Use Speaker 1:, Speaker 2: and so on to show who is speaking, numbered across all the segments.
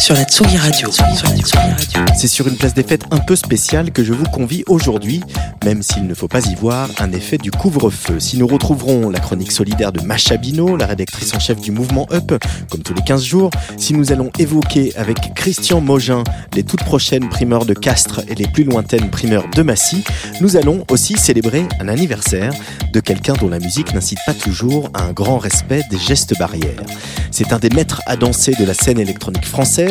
Speaker 1: sur la Tsugi Radio.
Speaker 2: C'est sur une place des fêtes un peu spéciale que je vous convie aujourd'hui, même s'il ne faut pas y voir un effet du couvre-feu. Si nous retrouverons la chronique solidaire de Macha Bino, la rédactrice en chef du mouvement Up, comme tous les 15 jours, si nous allons évoquer avec Christian Mogin les toutes prochaines primeurs de Castres et les plus lointaines primeurs de Massy, nous allons aussi célébrer un anniversaire de quelqu'un dont la musique n'incite pas toujours à un grand respect des gestes barrières. C'est un des maîtres à danser de la scène électronique française.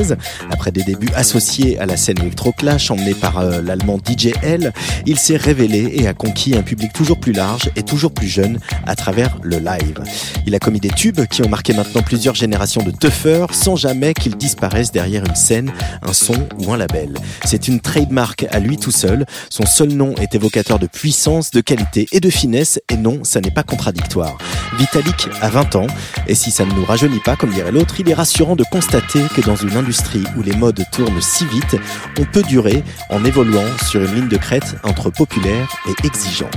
Speaker 2: Après des débuts associés à la scène électroclash emmené par euh, l'allemand DJ L, il s'est révélé et a conquis un public toujours plus large et toujours plus jeune à travers le live. Il a commis des tubes qui ont marqué maintenant plusieurs générations de tuffers sans jamais qu'ils disparaissent derrière une scène, un son ou un label. C'est une trademark à lui tout seul. Son seul nom est évocateur de puissance, de qualité et de finesse et non, ça n'est pas contradictoire. Vitalik a 20 ans et si ça ne nous rajeunit pas comme dirait l'autre, il est rassurant de constater que dans une industrie où les modes tournent si vite, on peut durer en évoluant sur une ligne de crête entre populaire et exigeant.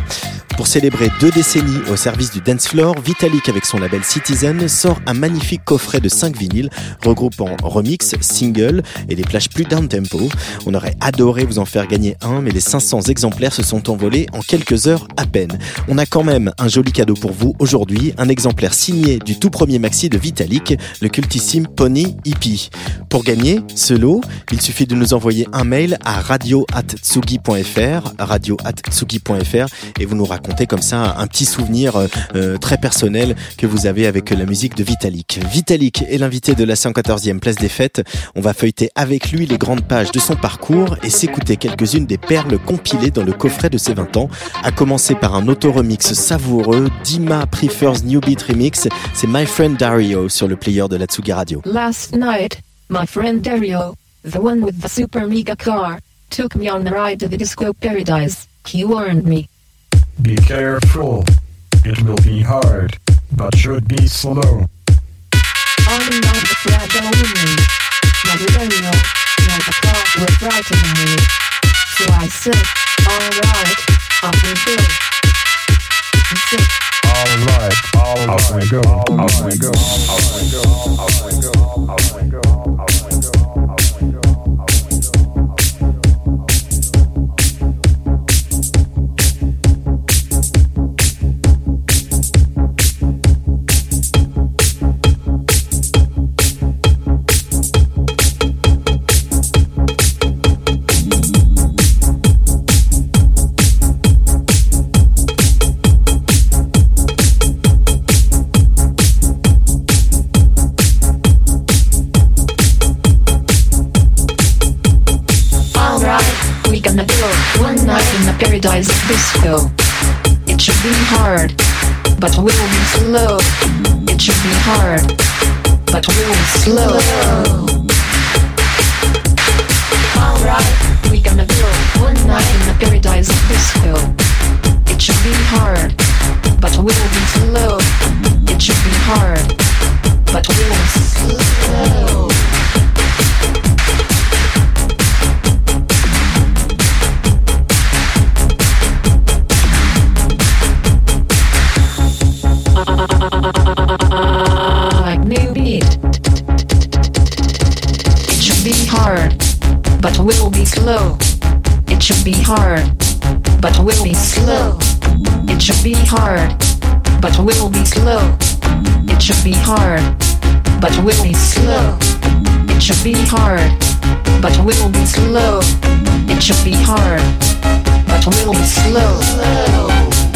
Speaker 2: Pour célébrer deux décennies au service du dance floor, Vitalik avec son label Citizen sort un magnifique coffret de 5 vinyles regroupant remix, single et des plages plus down tempo. On aurait adoré vous en faire gagner un, mais les 500 exemplaires se sont envolés en quelques heures à peine. On a quand même un joli cadeau pour vous aujourd'hui, un exemplaire signé du tout premier maxi de Vitalik, le cultissime Pony Hippie. Pour gagner ce lot, il suffit de nous envoyer un mail à radio@tsugi.fr, et vous nous racontez comme ça un petit souvenir euh, euh, très personnel que vous avez avec la musique de Vitalik. Vitalik est l'invité de la 114e place des fêtes. On va feuilleter avec lui les grandes pages de son parcours et s'écouter quelques-unes des perles compilées dans le coffret de ses 20 ans, à commencer par un auto-remix savoureux, Dima Prefers New Beat Remix, c'est My Friend Dario sur le player de la Tsugi Radio.
Speaker 3: My friend Dario, the one with the super mega car, took me on a ride to the disco paradise. He warned me.
Speaker 4: Be careful. It will be hard, but should be slow.
Speaker 3: I'm not the fragile woman. Not the Dario, not the car will frighten me. So I said, alright, off we go. He said,
Speaker 4: Alright, alright. Off we go, off we go, off we go, off we go, off we go,
Speaker 3: paradise disco. It should be hard, but we'll be slow. It should be hard, but we'll be slow. Alright, we gonna go one night in the paradise disco. It should be hard, but we'll be slow. It should be hard, but we'll be slow. Will be slow. It should be hard, but will be slow. It should be hard, but will be slow. It should be hard, but will be slow. It should be hard, but will be slow. It should be hard, but will be slow. slow.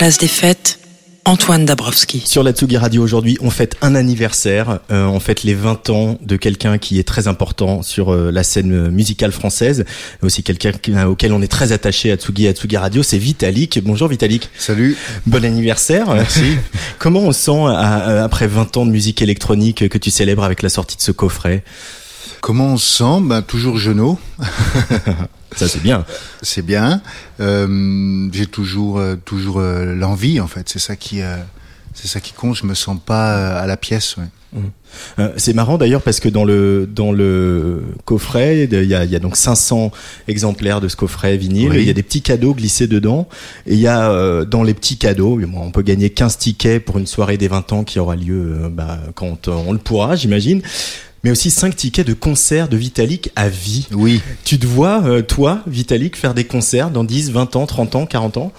Speaker 1: Place des fêtes, Antoine Dabrowski.
Speaker 2: Sur la Tsugi Radio aujourd'hui, on fête un anniversaire, euh, on fête les 20 ans de quelqu'un qui est très important sur euh, la scène musicale française, mais aussi quelqu'un qui- auquel on est très attaché à Tsugi et à Tsugi Radio, c'est Vitalik. Bonjour Vitalik.
Speaker 5: Salut.
Speaker 2: Bon anniversaire.
Speaker 5: Merci.
Speaker 2: Comment on sent à- à- après 20 ans de musique électronique que tu célèbres avec la sortie de ce coffret?
Speaker 5: Comment on se sent? Ben, Toujours genou,
Speaker 2: Ça c'est bien.
Speaker 5: c'est bien. Euh, J'ai toujours, euh, toujours euh, l'envie, en fait. C'est ça qui, c'est ça qui compte. Je me sens pas à la pièce. Ouais.
Speaker 2: Euh, c'est marrant d'ailleurs parce que dans le dans le coffret, il y a, il y a donc 500 exemplaires de ce coffret vinyle.
Speaker 5: Oui.
Speaker 2: Il y a des petits cadeaux glissés dedans. Et il y a dans les petits cadeaux, on peut gagner 15 tickets pour une soirée des 20 ans qui aura lieu bah, quand on le pourra, j'imagine. Mais aussi 5 tickets de concerts de Vitalik à vie.
Speaker 5: Oui.
Speaker 2: Tu te vois, euh, toi, Vitalik, faire des concerts dans 10, 20 ans, 30 ans, 40 ans?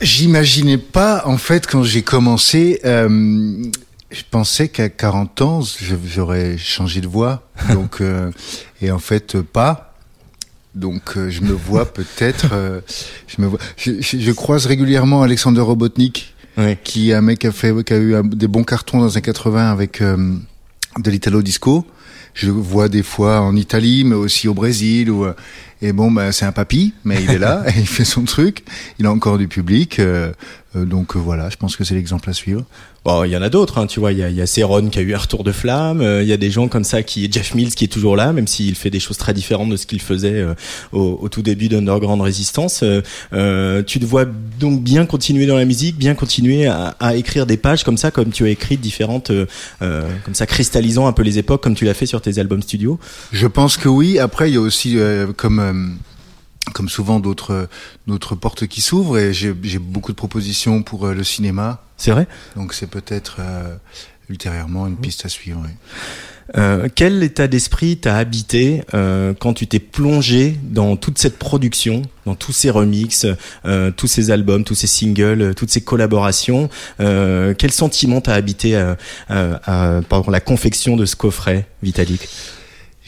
Speaker 5: J'imaginais pas, en fait, quand j'ai commencé, euh, je pensais qu'à 40 ans, j'aurais changé de voix. Donc, euh, et en fait, pas. Donc, euh, je me vois peut-être. euh, je me vois. Je, je- je croise régulièrement Alexander Robotnik,
Speaker 2: Oui.
Speaker 5: qui est un mec qui a fait, qui a eu un- des bons cartons dans années 80 avec euh, de l'italo disco. Je vois des fois en Italie, mais aussi au Brésil. Ou, euh, et bon, ben, c'est un papy, mais il est là, et il fait son truc. Il a encore du public. euh, euh, donc euh, voilà, je pense que c'est l'exemple à suivre.
Speaker 2: Bon, il y en a d'autres, hein, tu vois. Il y a, y a Céron qui a eu un retour de flamme. euh, Il y a des gens comme ça qui, Jeff Mills qui est toujours là, même s'il fait des choses très différentes de ce qu'il faisait euh, au, au tout début d'Underground Resistance. Euh, euh, tu te vois donc bien continuer dans la musique, bien continuer à, à écrire des pages comme ça, comme tu as écrit différentes, comme ça, cristallisant un peu les époques, comme tu l'as fait sur tes albums studio?
Speaker 5: Je pense que oui. Après, il y a aussi, euh, comme comme souvent d'autres d'autres portes qui s'ouvrent, et j'ai beaucoup de propositions pour euh, le cinéma.
Speaker 2: C'est vrai?
Speaker 5: Donc c'est peut-être euh, ultérieurement une piste à suivre. oui.
Speaker 2: Euh, quel état d'esprit t'a habité euh, quand tu t'es plongé dans toute cette production, dans tous ces remixes, euh, tous ces albums, tous ces singles, euh, toutes ces collaborations euh, Quel sentiment t'a habité euh, euh, euh, pendant la confection de ce coffret, Vitalik?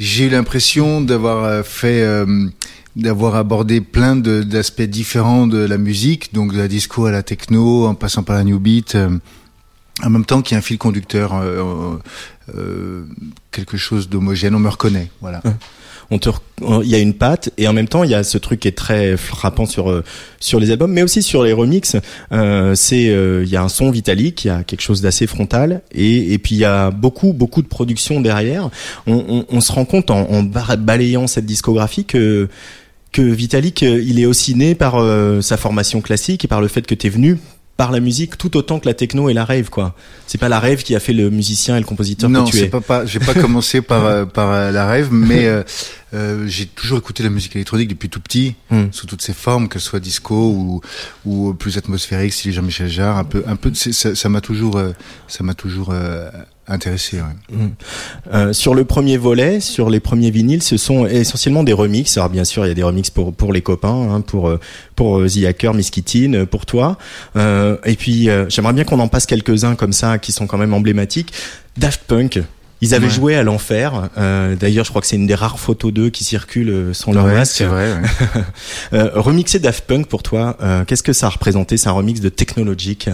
Speaker 5: J'ai eu l'impression d'avoir euh, fait, euh, d'avoir abordé plein d'aspects différents de la musique, donc de la disco à la techno, en passant par la new beat, euh, en même temps qu'il y a un fil conducteur, euh, euh, quelque chose d'homogène, on me reconnaît, voilà.
Speaker 2: On te, il y a une patte et en même temps il y a ce truc qui est très frappant sur euh, sur les albums, mais aussi sur les remixes. Euh, c'est euh, il y a un son Vitalik, il y a quelque chose d'assez frontal et et puis il y a beaucoup beaucoup de production derrière. On, on, on se rend compte en, en balayant cette discographie que que Vitalik euh, il est aussi né par euh, sa formation classique et par le fait que tu es venu par la musique tout autant que la techno et la rave quoi. C'est pas la rave qui a fait le musicien et le compositeur
Speaker 5: non,
Speaker 2: que tu
Speaker 5: pas, pas j'ai pas commencé par euh, par euh, la rêve, mais euh, euh, j'ai toujours écouté la musique électronique depuis tout petit,
Speaker 2: Mm.
Speaker 5: sous toutes ses formes, qu'elle soit disco ou, ou plus atmosphérique, si Jean-Michel Jarre, un peu, un peu, ça m'a toujours, ça m'a toujours intéressé. Ouais.
Speaker 2: Euh, sur le premier volet, sur les premiers vinyles, ce sont essentiellement des remixes. Alors bien sûr, il y a des remixes pour pour les copains, hein, pour euh, pour euh, The Hacker, Miss Kittin, euh, pour toi. Euh, et puis euh, j'aimerais bien qu'on en passe quelques-uns comme ça qui sont quand même emblématiques. Daft Punk. Ils avaient
Speaker 5: Ouais.
Speaker 2: joué à l'enfer. Euh, D'ailleurs, je crois que c'est une des rares photos d'eux qui circulent sans leur
Speaker 5: Ouais,
Speaker 2: masque.
Speaker 5: c'est vrai. ouais.
Speaker 2: Euh, remixer Daft Punk pour toi, euh, qu'est-ce que ça a représenté? C'est un remix de Technologic.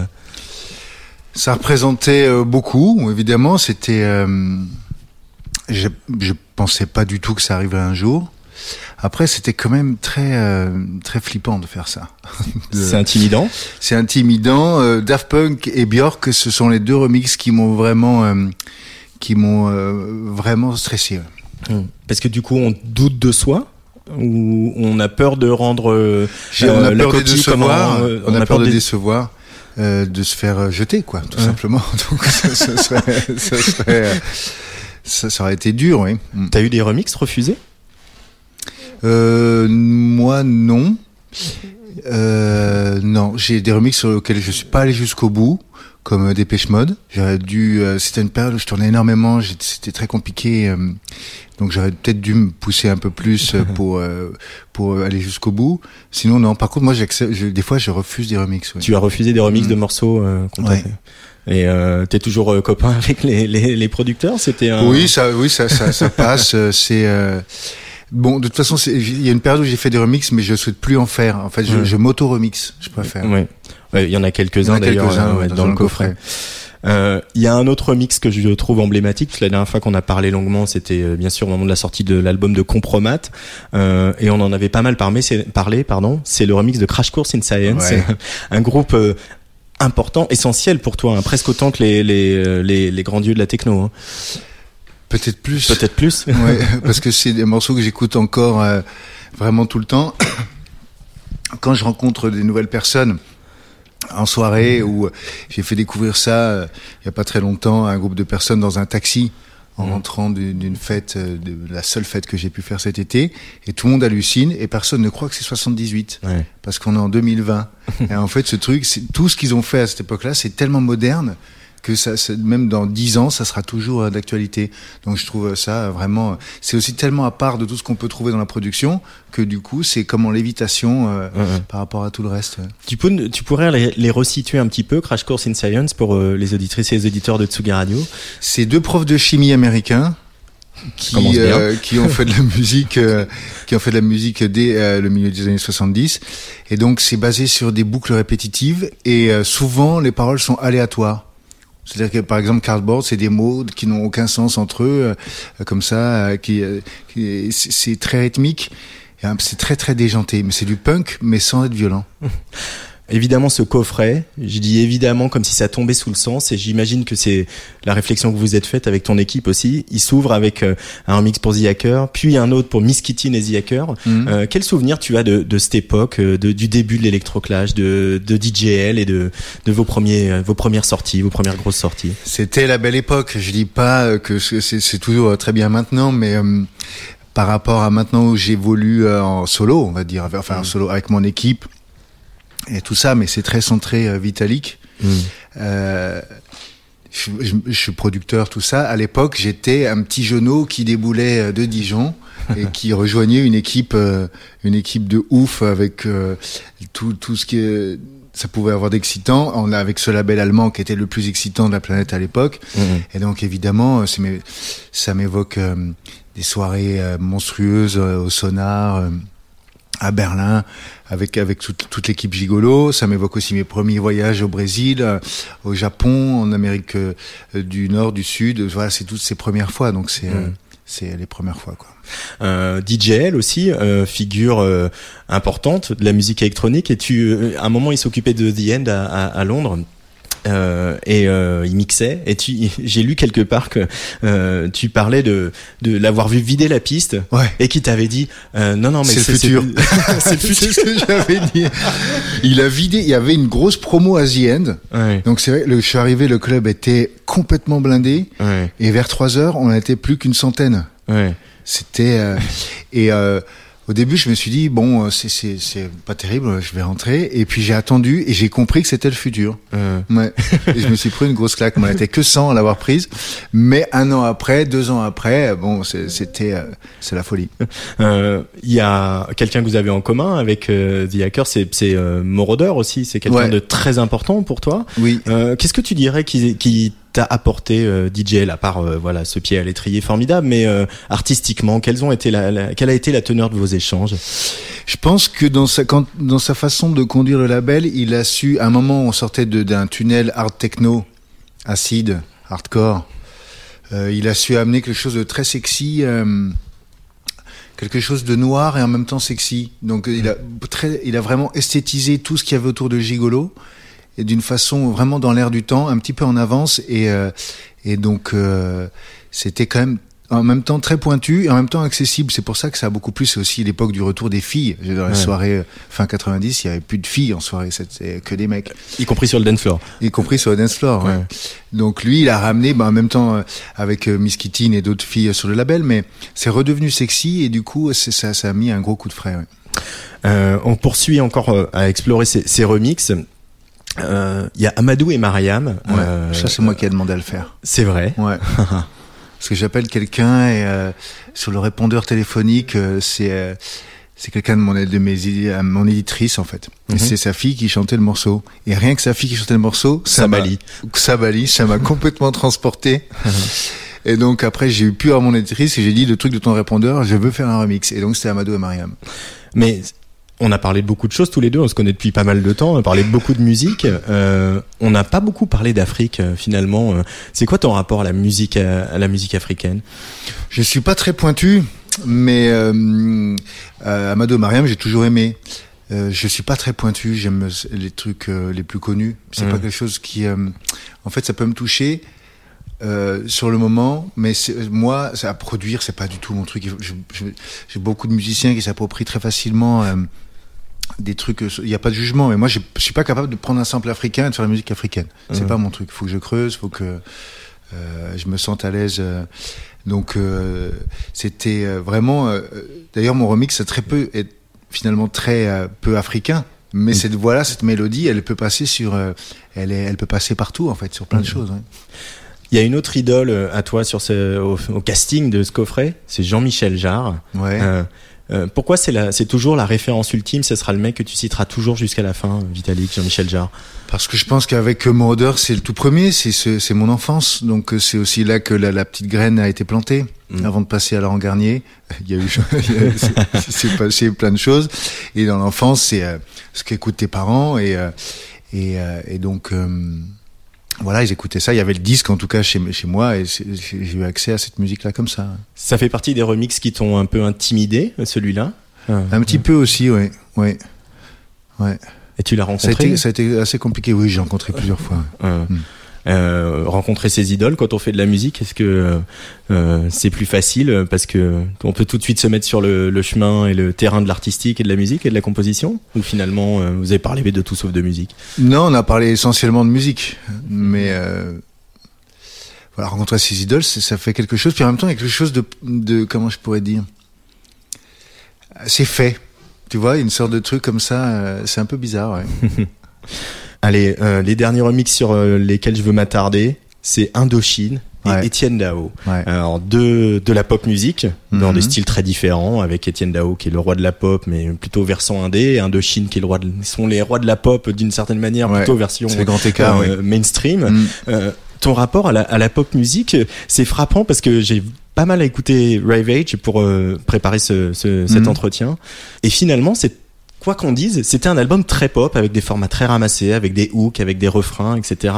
Speaker 5: Ça représentait euh, beaucoup, évidemment. C'était, euh, je, je pensais pas du tout que ça arriverait un jour. Après, c'était quand même très, euh, très flippant de faire ça.
Speaker 2: C'est intimidant.
Speaker 5: C'est intimidant. Euh, Daft Punk et Björk, ce sont les deux remixes qui m'ont vraiment, euh, qui m'ont vraiment stressé. ouais.
Speaker 2: Parce que du coup, on doute de soi ou on a peur de rendre
Speaker 5: on a peur de décevoir, on, a peur de
Speaker 2: dé-
Speaker 5: décevoir, euh, de se faire euh, jeter, quoi, tout
Speaker 2: Ouais.
Speaker 5: simplement. Donc ça, ça serait, ça, serait, ça, aurait été dur, oui. Mm.
Speaker 2: T'as eu des remixes refusés?
Speaker 5: Euh, moi, non. Euh, non, j'ai des remixes sur lesquels je suis pas allé jusqu'au bout, comme euh, Dépêche Mode. J'aurais dû. euh, c'était une période où je tournais énormément. C'était très compliqué. euh, donc j'aurais peut-être dû me pousser un peu plus pour euh, pour aller jusqu'au bout. Sinon, non. Par contre, moi, j'accepte. je- Des fois, je refuse des remixes. oui.
Speaker 2: Tu as refusé des remixes
Speaker 5: Mm.
Speaker 2: de morceaux euh, qu'on
Speaker 5: Ouais.
Speaker 2: Et euh, t'es toujours euh, copain avec les, les, les producteurs? C'était un...
Speaker 5: Oui, ça, oui, ça, ça, ça passe. C'est euh, bon. De toute façon, il y a une période où j'ai fait des remixes, mais je souhaite plus en faire. En fait, je,
Speaker 2: Ouais.
Speaker 5: je m'auto remix. Je préfère.
Speaker 2: Ouais, Il y en a quelques-uns d'ailleurs euh,
Speaker 5: ouais,
Speaker 2: ouais, dans, le coffret. Euh, Il y a un autre remix que je trouve emblématique. La dernière fois qu'on a parlé longuement, c'était euh, bien sûr au moment de la sortie de l'album de Compromat, euh, et on en avait pas mal parlé. Parlé, pardon. C'est le remix de Crash Course in Science,
Speaker 5: Ouais.
Speaker 2: un groupe important, essentiel pour toi, hein, presque autant que les les, les les grands dieux de la techno. hein.
Speaker 5: Peut-être plus.
Speaker 2: Peut-être plus.
Speaker 5: Ouais, parce que c'est des morceaux que j'écoute encore euh, vraiment tout le temps. Quand je rencontre des nouvelles personnes en soirée ou j'ai fait découvrir ça euh, il y a pas très longtemps à un groupe de personnes dans un taxi en
Speaker 2: Mhm.
Speaker 5: rentrant d'une fête, euh, de la seule fête que j'ai pu faire cet été, et tout le monde hallucine et personne ne croit que c'est 78
Speaker 2: Ouais.
Speaker 5: parce qu'on est en 2020. et en fait, ce truc, tout ce qu'ils ont fait à cette époque-là, c'est tellement moderne que ça, même dans 10 ans, ça sera toujours euh, d'actualité. Donc je trouve ça vraiment, c'est aussi tellement à part de tout ce qu'on peut trouver dans la production que du coup, c'est comme en lévitation euh,
Speaker 2: Ouais, ouais.
Speaker 5: par rapport à tout le reste.
Speaker 2: Tu, peux, tu pourrais les, les resituer un petit peu, Crash Course in Science, pour euh, les auditrices et les auditeurs de Tsugi Radio?
Speaker 5: C'est deux profs de chimie américains qui, euh, qui ont fait de la musique, euh, qui ont fait de la musique dès euh, le milieu des années 70. Et donc c'est basé sur des boucles répétitives et euh, souvent les paroles sont aléatoires. C'est-à-dire que par exemple cardboard, c'est des mots qui n'ont aucun sens entre eux, euh, comme ça, euh, qui, euh, c'est très rythmique. euh, C'est très très déjanté, mais c'est du punk, mais sans être violent.
Speaker 2: Évidemment, ce coffret, je dis évidemment comme si ça tombait sous le sens, et j'imagine que c'est la réflexion que vous êtes faite avec ton équipe aussi. Il s'ouvre avec euh, un remix pour The Hacker, puis un autre pour Miss Kittin et The Hacker.
Speaker 5: Mhm.
Speaker 2: Euh, quel souvenir tu as de, de cette époque, euh, de, du début de l'électroclash, de, de DJL et de, de vos, premiers, vos premières sorties, vos premières grosses sorties?
Speaker 5: C'était la belle époque. Je dis pas que c'est toujours très bien maintenant, mais euh, par rapport à maintenant où j'évolue en solo, on va dire, enfin en solo avec mon équipe et tout ça, mais c'est très centré euh, Vitalik. Euh, je, je- je suis producteur, tout ça. À l'époque, j'étais un petit genou qui déboulait euh, de Dijon et qui rejoignait une équipe, euh, une équipe de ouf avec euh, tout, tout ce qui est- ça pouvait avoir d'excitant. On a avec ce label allemand qui était le plus excitant de la planète à l'époque.
Speaker 2: Mhm.
Speaker 5: Et donc évidemment, ça m'évoque des soirées monstrueuses au sonar. Euh, à Berlin avec avec toute, toute l'équipe Gigolo. Ça m'évoque aussi mes premiers voyages au Brésil, euh, au Japon, en Amérique euh, du Nord, du Sud. Voilà, c'est toutes ces premières fois. Donc c'est euh,
Speaker 2: Mm.
Speaker 5: c'est les premières fois quoi.
Speaker 2: Euh, DJL aussi, euh, figure euh, importante de la musique électronique. Et tu, euh, à un moment, il s'occupait de The End à, à, à Londres. Euh, et euh, il mixait et tu j'ai lu quelque part que euh, tu parlais de de l'avoir vu vider la piste
Speaker 5: Ouais.
Speaker 2: et qui t'avait dit euh, non non mais
Speaker 5: C'est le futur.
Speaker 2: c'est le futur
Speaker 5: ce que j'avais dit. Il a vidé. Il y avait une grosse promo à The End.
Speaker 2: ouais,
Speaker 5: Donc c'est vrai, le, je suis arrivé, le club était complètement blindé.
Speaker 2: ouais,
Speaker 5: Et vers 3 heures, on n'était plus qu'une centaine.
Speaker 2: ouais.
Speaker 5: C'était euh, et euh, au début, je me suis dit bon, euh, c'est c'est c'est pas terrible, je vais rentrer. Et puis j'ai attendu et j'ai compris que c'était le futur.
Speaker 2: Euh,
Speaker 5: Ouais. Et je me suis pris une grosse claque. Moi, était que 100 à l'avoir prise. Mais un an après, deux ans après, bon, c'est- c'était, euh, c'est la folie.
Speaker 2: euh, Il y a quelqu'un que vous avez en commun avec euh, The Hacker, c'est c'est euh, Moroder aussi. C'est quelqu'un
Speaker 5: Ouais.
Speaker 2: de très important pour toi.
Speaker 5: Oui.
Speaker 2: Euh, Qu'est-ce que tu dirais qui, qui t'a apporté euh, DJ, à part euh, voilà ce pied à l'étrier formidable, mais euh, artistiquement, ont été la, quelle a été la teneur de vos échanges?
Speaker 5: Je pense que dans sa, façon de conduire le label, il a su, à un moment, on sortait d'un tunnel hard techno, acide, hardcore. Euh, il a su amener quelque chose de très sexy, quelque chose de noir et en même temps sexy. Donc, il a il a vraiment esthétisé tout ce qu'il y avait autour de Gigolo et d'une façon vraiment dans l'air du temps, un petit peu en avance et, euh, et donc, euh, c'était quand même en même temps très pointu et en même temps accessible. C'est pour ça que ça a beaucoup plu. C'est aussi l'époque du retour des filles. Dans les
Speaker 2: Ouais.
Speaker 5: soirées euh, fin 90, il y avait plus de filles en soirée, c'était que des mecs,
Speaker 2: Y compris sur le dance floor.
Speaker 5: y compris sur le dance floor. ouais.
Speaker 2: Ouais.
Speaker 5: Donc lui, il a ramené, bah, en même temps euh, avec euh, Miss Kittin et d'autres filles sur le label, mais c'est redevenu sexy et du coup, ça, ça a mis un gros coup de frais. ouais.
Speaker 2: Euh, on poursuit encore à explorer ces, ces remixes. Euh, Il y a Amadou et Mariam.
Speaker 5: Ouais.
Speaker 2: Euh,
Speaker 5: ça, c'est moi qui ai demandé à le faire.
Speaker 2: C'est vrai.
Speaker 5: Ouais. Parce que j'appelle quelqu'un et euh, sur le répondeur téléphonique, euh, c'est euh, c'est quelqu'un de mon de mes euh, mon éditrice en fait.
Speaker 2: Mhm.
Speaker 5: c'est sa fille qui chantait le morceau. Et rien que sa fille qui chantait le morceau, ça m'a
Speaker 2: Sabali.
Speaker 5: Sabali, ça m'a complètement transporté. Et donc après j'ai eu plus à mon éditrice et j'ai dit le truc de ton répondeur, je veux faire un remix. Et donc c'était Amadou et Mariam.
Speaker 2: Mais on a parlé de beaucoup de choses tous les deux. On se connaît depuis pas mal de temps. On a parlé de beaucoup de musique. Euh, on n'a pas beaucoup parlé d'Afrique euh, finalement. Euh, C'est quoi ton rapport à la musique à, à la musique africaine?
Speaker 5: Je suis pas très pointu, mais euh, euh, Amadou et Mariam, j'ai toujours aimé. Euh, je suis pas très pointu, j'aime les trucs euh, les plus connus. C'est
Speaker 2: Mm.
Speaker 5: pas quelque chose qui, euh, en fait, ça peut me toucher euh, sur le moment, mais c'est- moi, ça à produire, c'est pas du tout mon truc. J'ai beaucoup de musiciens qui s'approprient très facilement. euh, des trucs, euh, il n'y a pas de jugement, mais moi je je suis pas capable de prendre un sample africain et de faire la musique africaine. C'est
Speaker 2: Mhm.
Speaker 5: pas mon truc. Faut que je creuse, faut que euh, je me sente à l'aise. euh, donc euh, c'était vraiment. euh, D'ailleurs, mon remix est très peu, est finalement très peu africain. Mais cette voix-là, cette mélodie, elle peut passer sur, elle, est, elle peut passer partout en fait, sur plein de
Speaker 2: Mhm.
Speaker 5: choses. ouais.
Speaker 2: Il y a une autre idole à toi sur ce, au, au casting de ce coffret. C'est Jean-Michel Jarre.
Speaker 5: Ouais.
Speaker 2: Euh, euh, pourquoi c'est la, c'est toujours la référence ultime Ce sera le mec que tu citeras toujours jusqu'à la fin, Vitalik, Jean-Michel Jarre?
Speaker 5: Parce que je pense qu'avec Moroder, c'est le tout premier, c'est ce- c'est mon enfance, donc euh, c'est aussi là que la, la petite graine a été plantée.
Speaker 2: Mm.
Speaker 5: Avant de passer à Laurent Garnier, il y a eu, c'est- passé plein de choses. Et dans l'enfance, c'est euh, ce qu'écoutent tes parents et euh, et, euh, et donc euh, voilà, ils écoutaient ça. Il y avait le disque en tout cas chez chez moi et j'ai eu accès à cette musique là comme ça.
Speaker 2: Ça fait partie des remixes qui t'ont un peu intimidé, celui-là.
Speaker 5: Un petit peu aussi, ouais, ouais, ouais.
Speaker 2: Et tu l'as
Speaker 5: Ça a
Speaker 2: rencontré.
Speaker 5: été ça a été assez compliqué. Oui, j'ai rencontré plusieurs fois.
Speaker 2: Euh,
Speaker 5: Mm.
Speaker 2: Euh, rencontrer ses idoles quand on fait de la musique, est-ce que euh, c'est plus facile euh, parce que on peut tout de suite se mettre sur le, le chemin et le terrain de l'artistique et de la musique et de la composition? Ou finalement euh, vous avez parlé de tout sauf de musique?
Speaker 5: Non, on a parlé essentiellement de musique, mais euh, voilà, rencontrer ses idoles, ça fait quelque chose. Puis en même temps, il y a quelque chose de, de comment je pourrais dire, c'est fait. Tu vois, une sorte de truc comme ça, euh, c'est un peu bizarre. Ouais.
Speaker 2: Allez, euh, les derniers remixes sur euh, lesquels je veux m'attarder, c'est Indochine et
Speaker 5: Ouais.
Speaker 2: Étienne Dao.
Speaker 5: Ouais.
Speaker 2: Alors de de la pop musique dans
Speaker 5: Mhm.
Speaker 2: des styles très différents avec Étienne Dao qui est le roi de la pop mais plutôt versant indé et Indochine qui est le roi de, sont les rois de la pop d'une certaine manière
Speaker 5: Ouais.
Speaker 2: plutôt version
Speaker 5: grand écart.
Speaker 2: euh, mainstream.
Speaker 5: Mm.
Speaker 2: Euh, ton rapport à la, à la pop musique, c'est frappant parce que j'ai pas mal écouté Rave Age pour euh, préparer ce, ce- cet
Speaker 5: Mhm.
Speaker 2: entretien. Et finalement, c'est quoi qu'on dise, c'était un album très pop avec des formats très ramassés, avec des hooks, avec des refrains, etc.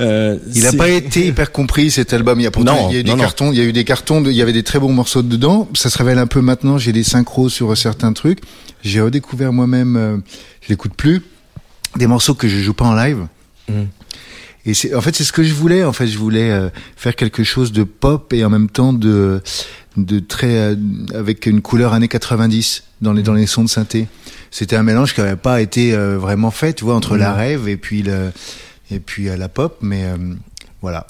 Speaker 2: Euh,
Speaker 5: Il n'a pas été hyper compris cet album. Il y a pourtant
Speaker 2: Non,
Speaker 5: il y a eu des
Speaker 2: non,
Speaker 5: cartons, il y a eu des cartons, de- il y avait des très bons morceaux dedans. Ça se révèle un peu maintenant. J'ai des synchros sur certains trucs. J'ai redécouvert moi-même. euh, je l'écoute plus. Des morceaux que je joue pas en live.
Speaker 2: Mhm.
Speaker 5: Et c'est, en fait, c'est ce que je voulais. En fait, je voulais euh, faire quelque chose de pop et en même temps de, de très, euh, avec une couleur années 90 dans les, dans les sons de synthé. C'était un mélange qui n'avait pas été euh, vraiment fait, tu vois, entre la rêve et puis le, et puis euh, la pop. Mais, euh, Voilà.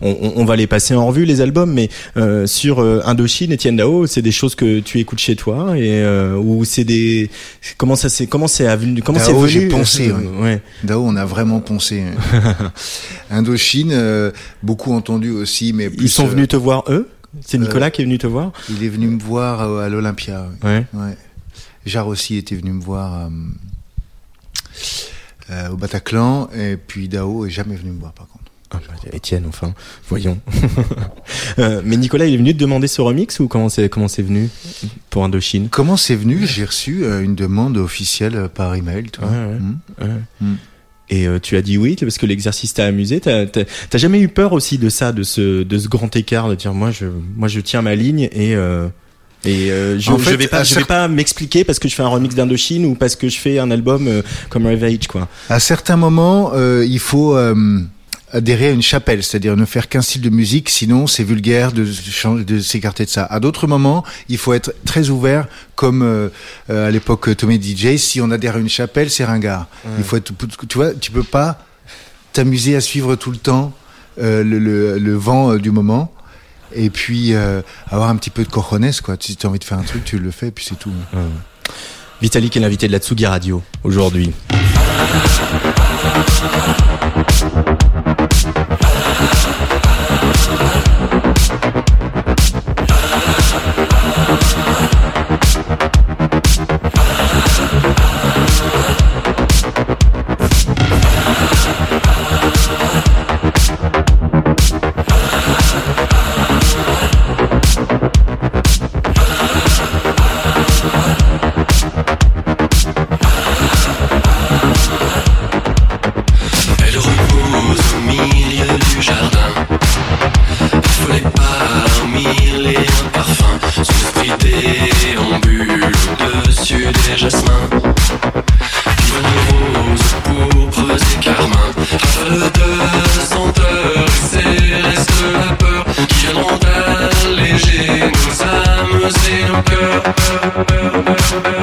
Speaker 2: On, on- on va les passer en revue les albums, mais euh, sur euh, Indochine, Etienne Dao, c'est des choses que tu écoutes chez toi et euh, ou c'est des comment ça c'est comment c'est avenu comment c'est
Speaker 5: Dao,
Speaker 2: venu
Speaker 5: j'ai poncé, ouais.
Speaker 2: ouais.
Speaker 5: Dao, on a vraiment poncé. Indochine, euh, beaucoup entendu aussi, mais plus,
Speaker 2: Ils sont venus te voir eux? C'est Nicolas qui est venu te voir?
Speaker 5: il est venu me voir à l'Olympia. Ouais.
Speaker 2: Ouais.
Speaker 5: Jarre aussi était venu me voir euh, euh, au Bataclan, et puis Dao est jamais venu me voir par contre.
Speaker 2: Ah, bah, Étienne, enfin, voyons. Euh, mais Nicolas, il est venu te demander ce remix ou comment c'est comment c'est venu pour Indochine?
Speaker 5: Comment c'est venu? J'ai reçu euh, une demande officielle par email.
Speaker 2: Ouais, ouais.
Speaker 5: Hmm.
Speaker 2: Ouais.
Speaker 5: Mm.
Speaker 2: Et euh, tu as dit oui parce que l'exercice t'a amusé. T'as jamais eu peur aussi de ça, de ce de ce grand écart, de dire moi je moi je tiens ma ligne et et euh, je,
Speaker 5: En
Speaker 2: je vais pas je vais pas m'expliquer parce que je fais un remix d'Indochine ou parce que je fais un album euh, comme Ravage quoi.
Speaker 5: À certains moments, euh, il faut euh, adhérer à une chapelle, c'est-à-dire ne faire qu'un style de musique, sinon c'est vulgaire de, s'écarter de ça. À d'autres moments, il faut être très ouvert, comme euh, euh, à l'époque Tommy DJ. Si on adhère à une chapelle, c'est ringard. Il faut être, tu vois, tu peux pas t'amuser à suivre tout le temps euh, le, le, le vent euh, du moment. Et puis euh, avoir un petit peu de cojones, quoi. Si tu as envie de faire un truc, tu le fais, puis c'est tout.
Speaker 2: Vitalik est l'invité de la Tsugi Radio aujourd'hui.
Speaker 6: Âmes et nos cœurs. Escorté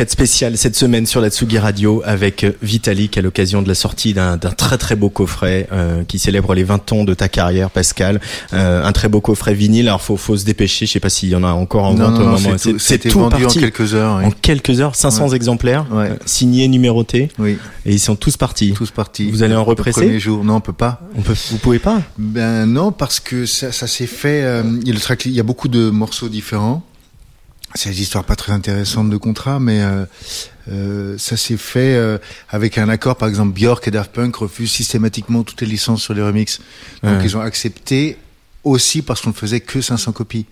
Speaker 2: Fêtes spéciales cette semaine sur la Tsugi Radio avec euh, Vitalik à l'occasion de la sortie d'un très très beau coffret euh, qui célèbre les 20 ans de ta carrière Pascal. Euh, un très beau coffret vinyle. Alors faut faut se dépêcher. Je sais pas s'il y en a encore en vente au moment.
Speaker 5: c'est tout- vendu en
Speaker 2: parti.
Speaker 5: quelques heures. oui.
Speaker 2: En quelques heures, 500
Speaker 5: Ouais.
Speaker 2: exemplaires,
Speaker 5: Ouais.
Speaker 2: euh, signés, numérotés,
Speaker 5: Oui,
Speaker 2: et ils sont tous partis.
Speaker 5: tous partis.
Speaker 2: Vous allez en
Speaker 5: Le
Speaker 2: represser
Speaker 5: premier jour, non, on peut pas.
Speaker 2: On peut, vous pouvez pas
Speaker 5: Ben non, parce que ça, ça s'est fait. euh, le il y a beaucoup de morceaux différents. C'est des histoires pas très intéressantes de contrat, mais euh, euh, ça s'est fait euh, avec un accord. Par exemple, Björk et Daft Punk refusent systématiquement toutes les licences sur les remixes. Donc
Speaker 2: Ouais.
Speaker 5: ils ont accepté aussi parce qu'on ne faisait que 500 copies.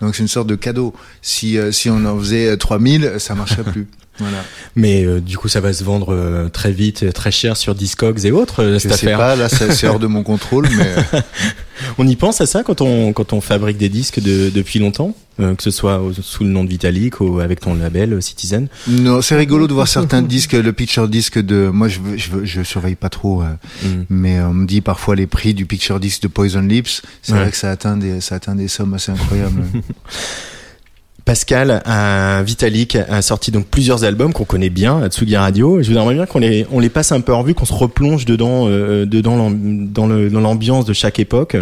Speaker 5: Donc c'est une sorte de cadeau. Si euh, si on en faisait euh, 3000, ça marcherait plus. Voilà.
Speaker 2: Mais euh, du coup, ça va se vendre euh, très vite, très cher sur Discogs et autres. euh,
Speaker 5: Je
Speaker 2: cette
Speaker 5: sais
Speaker 2: affaire.
Speaker 5: pas, là c'est hors de mon contrôle, mais euh,
Speaker 2: On y pense à ça quand on quand on fabrique des disques de, depuis longtemps, euh, que ce soit au- sous le nom de Vitalik ou avec ton label euh, Citizen.
Speaker 5: Non, c'est rigolo de voir certains disques, le picture disc de, moi je, veux- je, veux- je surveille pas trop, euh,
Speaker 2: Mm.
Speaker 5: mais on me dit parfois les prix du picture disc de Poison Lips, c'est
Speaker 2: Ouais.
Speaker 5: vrai que ça atteint des, ça atteint des sommes assez incroyables.
Speaker 2: Pascal, euh, Vitalik a sorti donc plusieurs albums qu'on connaît bien à Tsugi Radio. Je voudrais bien qu'on les on les passe un peu en revue, qu'on se replonge dedans euh, dedans l'am- dans le dans l'ambiance de chaque époque.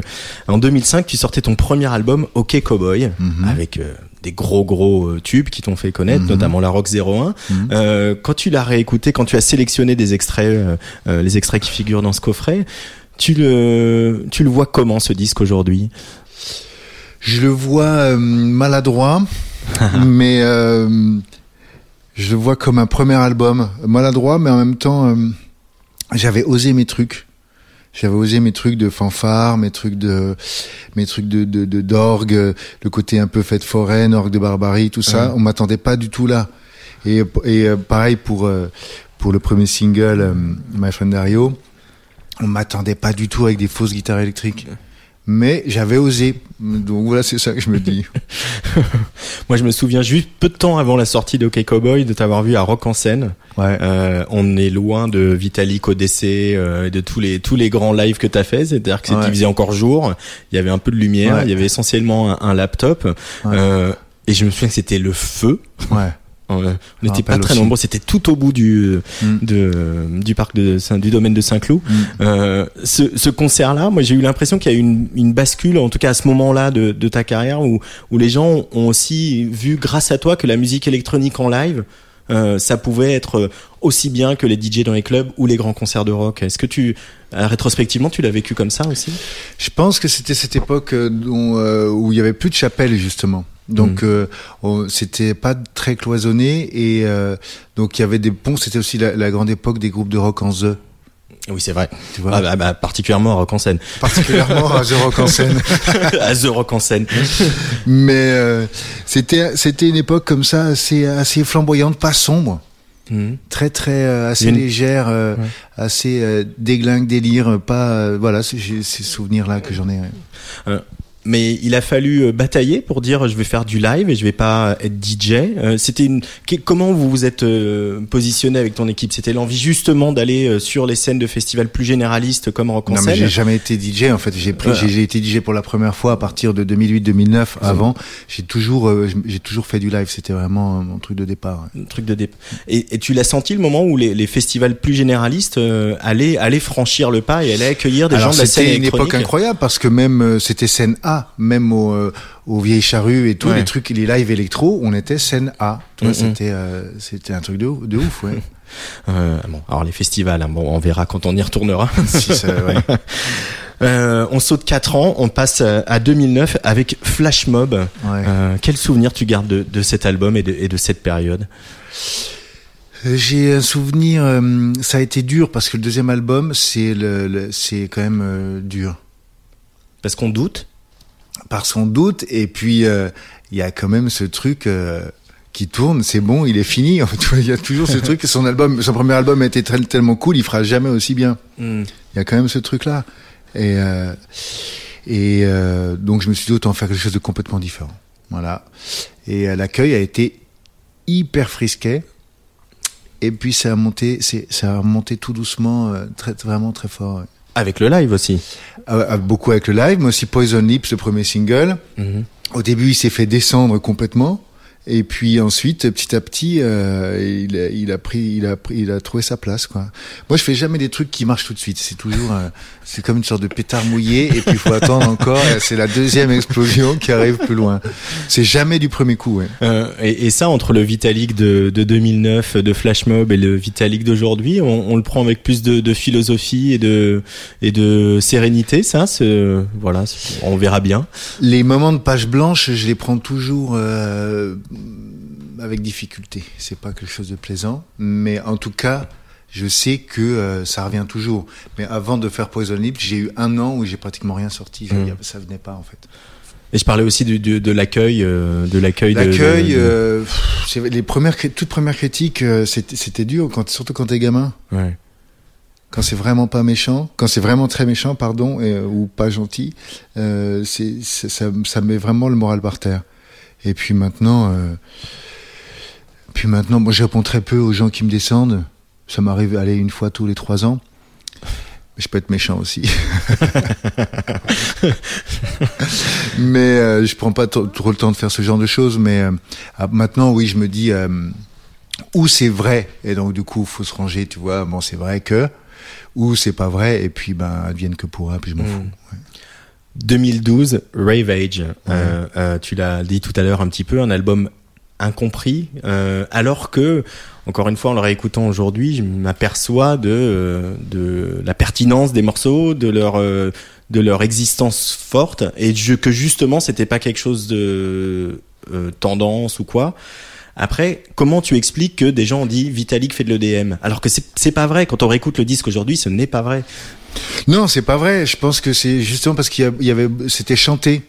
Speaker 2: En 2005, tu sortais ton premier album OK Cowboy
Speaker 5: Mhm.
Speaker 2: avec euh, des gros gros euh, tubes qui t'ont fait connaître,
Speaker 5: Mhm.
Speaker 2: notamment la Rock 01.
Speaker 5: Mhm.
Speaker 2: Euh, quand tu l'as réécouté, quand tu as sélectionné des extraits, euh, euh, les extraits qui figurent dans ce coffret, tu le, tu le vois comment ce disque aujourd'hui?
Speaker 5: Je le vois euh, maladroit, mais euh, je le vois comme un premier album maladroit, mais en même temps, euh, j'avais osé mes trucs. J'avais osé mes trucs de fanfare, mes trucs de, mes trucs de de de- d'orgue, le côté un peu fête foraine, orgue de barbarie, tout ça.
Speaker 2: Ouais.
Speaker 5: On m'attendait pas du tout là. Et et euh, pareil pour pour le premier single, My Friend Dario, on m'attendait pas du tout avec des fausses guitares électriques. Mais j'avais osé. Donc voilà, c'est ça que je me dis.
Speaker 2: Moi, je me souviens juste peu de temps avant la sortie de OK Cowboy de t'avoir vu à Rock en scène.
Speaker 5: Ouais.
Speaker 2: Euh, on est loin de Vitalik ODC euh, et de tous les tous les grands lives que t'as fait. C'est-à-dire que c'était
Speaker 5: Ouais.
Speaker 2: encore jour. Il y avait un peu de lumière.
Speaker 5: Ouais.
Speaker 2: Il y avait essentiellement un, un laptop. Euh, et je me souviens que c'était le feu.
Speaker 5: Ouais.
Speaker 2: On n'était pas
Speaker 5: rappelle
Speaker 2: très
Speaker 5: aussi.
Speaker 2: nombreux. C'était tout au bout du
Speaker 5: Mm.
Speaker 2: de, du parc de du domaine de Saint-Cloud.
Speaker 5: Mm.
Speaker 2: Euh, ce, ce concert-là, moi j'ai eu l'impression qu'il y a eu une, une bascule, en tout cas à ce moment-là de, de ta carrière, où, où les gens ont aussi vu, grâce à toi, que la musique électronique en live, euh, ça pouvait être aussi bien que les DJ dans les clubs ou les grands concerts de rock. Est-ce que tu, euh, rétrospectivement, tu l'as vécu comme ça aussi?
Speaker 5: Je pense que c'était cette époque dont, euh, où il y avait plus de chapelles justement. Donc euh, on- c'était pas très cloisonné et euh, donc il y avait des ponts. C'était aussi la, la grande époque des groupes de rock en the.
Speaker 2: Oui, c'est vrai.
Speaker 5: Tu vois?
Speaker 2: Ah, bah, bah, particulièrement à Rock en scène.
Speaker 5: Particulièrement à The Rock en scène.
Speaker 2: à The Rock en scène.
Speaker 5: Mais euh, c'était c'était une époque comme ça assez assez flamboyante, pas sombre,
Speaker 2: Mhm.
Speaker 5: très très euh, assez
Speaker 2: Une-
Speaker 5: légère, euh,
Speaker 2: Ouais.
Speaker 5: assez euh, déglingue, délire, pas euh, voilà. c'est- J'ai ces souvenirs là que j'en ai. ouais.
Speaker 2: Mais il a fallu euh, batailler pour dire je vais faire du live et je vais pas être DJ. Euh, C'était une comment vous vous êtes euh, positionné avec ton équipe? C'était l'envie justement d'aller sur les scènes de festivals plus généralistes comme Rock en
Speaker 5: Non mais j'ai jamais été DJ en fait. J'ai pris,
Speaker 2: Voilà.
Speaker 5: j'ai été DJ pour la première fois à partir de 2008-2009. Avant, j'ai toujours, j'ai toujours fait du live. C'était vraiment mon truc de départ.
Speaker 2: Un truc de dé... et, et tu l'as senti le moment où les, les festivals plus généralistes allaient allaient franchir le pas et allaient accueillir des
Speaker 5: Alors
Speaker 2: gens de la scène
Speaker 5: c'était une époque incroyable parce que même c'était scène A, même au, euh, aux vieilles charrues et tout
Speaker 2: Ouais.
Speaker 5: les trucs, les lives électro, on était scène A. C'était euh, c'était un truc de, ouf- de ouf, ouais.
Speaker 2: Euh, bon, alors les festivals, hein, bon, on verra quand on y retournera.
Speaker 5: Si ça- ouais.
Speaker 2: Euh, on saute 4 ans, on passe à 2009 avec Flash Mob.
Speaker 5: Ouais.
Speaker 2: Euh, quel souvenir tu gardes de, de cet album et de, et de cette période?
Speaker 5: J'ai un souvenir, ça a été dur parce que le deuxième album, c'est le, le- c'est quand même dur.
Speaker 2: Parce qu'on doute?
Speaker 5: Par son doute et puis euh, il y a quand même ce truc euh, qui tourne c'est bon il est fini il y a toujours ce truc. Son album son premier album a été très- tellement cool il fera jamais aussi bien.
Speaker 2: Hmm.
Speaker 5: il y a quand même ce truc là et euh, et donc je me suis dit autant faire quelque chose de complètement différent. Voilà. Et l'accueil a été hyper frisquet. Et puis ça a monté ça a monté tout doucement très vraiment très fort ouais.
Speaker 2: Avec le live aussi.
Speaker 5: Euh, euh, beaucoup avec le live mais aussi Poison Lips le premier single
Speaker 2: Mhm.
Speaker 5: au début, il s'est fait descendre complètement. Et puis ensuite, petit à petit, euh, il, a- il a pris, il a pris, il a trouvé sa place, quoi. Moi, je fais jamais des trucs qui marchent tout de suite. C'est toujours, euh, c'est comme une sorte de pétard mouillé, et puis il faut attendre encore. C'est la deuxième explosion qui arrive plus loin. C'est jamais du premier coup, ouais.
Speaker 2: Euh, et, et ça, entre le Vitalik de, de 2009, de Flash Mob et le Vitalik d'aujourd'hui, on, on le prend avec plus de, de philosophie et de, et de sérénité, ça, voilà, on verra bien.
Speaker 5: Les moments de page blanche, je les prends toujours euh, avec difficulté. C'est pas quelque chose de plaisant, mais en tout cas, je sais que euh, ça revient toujours. Mais avant de faire Poison Lips, j'ai eu un an où j'ai pratiquement rien sorti. Je veux
Speaker 2: Mm.
Speaker 5: dire, ça venait pas en fait.
Speaker 2: Et je parlais aussi du- de l'accueil, euh, de l'accueil.
Speaker 5: L'accueil,
Speaker 2: de-
Speaker 5: euh, les premières, toutes premières critiques, euh, c'était dur, quand, surtout quand t'es gamin.
Speaker 2: Ouais.
Speaker 5: Quand c'est vraiment pas méchant, quand c'est vraiment très méchant, pardon, et, euh, ou pas gentil, euh, c'est- ça, ça met vraiment le moral par terre. Et puis maintenant, euh, puis maintenant, moi je réponds très peu aux gens qui me descendent. Ça m'arrive aller une fois tous les trois ans. Je peux être méchant aussi. mais euh, je prends pas trop le temps de faire ce genre de choses. Mais euh, ah, maintenant, oui, je me dis euh, où c'est vrai. Et donc du coup, faut se ranger. Tu vois, bon, c'est vrai que ou c'est pas vrai. Et puis ben, advienne que pourra. Puis je m'en fous.
Speaker 2: 2012, Rave Age. Euh, euh, tu l'as dit tout à l'heure un petit peu, un album incompris, euh, alors que, encore une fois, en le réécoutant aujourd'hui, je m'aperçois de, euh, de la pertinence des morceaux, de leur, euh, de leur existence forte, et je- que justement, c'était pas quelque chose de euh, tendance ou quoi. Après, comment tu expliques que des gens ont dit Vitalik fait de l'EDM alors que c'est pas vrai quand on réécoute le disque aujourd'hui, ce n'est pas vrai.
Speaker 5: Non, c'est pas vrai. Je pense que c'est justement parce qu'il y y avait, c'était chanté.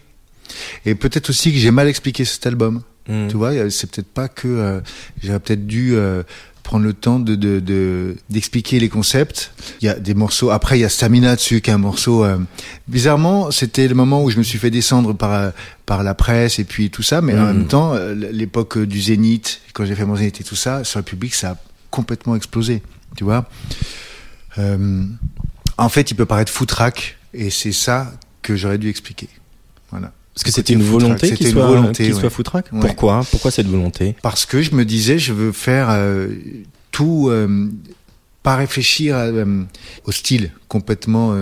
Speaker 5: Et peut-être aussi que j'ai mal expliqué cet album.
Speaker 2: Mm.
Speaker 5: Tu vois, a- c'est peut-être pas que euh, j'aurais peut-être dû euh, prendre le temps de de- de- d'expliquer les concepts. Il y a des morceaux. Après, il y a Stamina dessus, qui est un morceau. euh, bizarrement, c'était le moment où je me suis fait descendre par euh, par la presse et puis tout ça. Mais en
Speaker 2: Mm.
Speaker 5: même temps, euh, l'époque du Zénith, quand j'ai fait mon Zénith et tout ça, sur le public, ça a complètement explosé. Tu vois. Euh, en fait, il peut paraître foutraque, et c'est ça que j'aurais dû expliquer. Voilà.
Speaker 2: Parce que c'était une volonté qu'il soit,
Speaker 5: volonté, ouais.
Speaker 2: soit foutraque
Speaker 5: Ouais.
Speaker 2: Pourquoi Pourquoi cette volonté
Speaker 5: Parce que je me disais, je veux faire euh, tout, euh, pas réfléchir à, euh, au style, complètement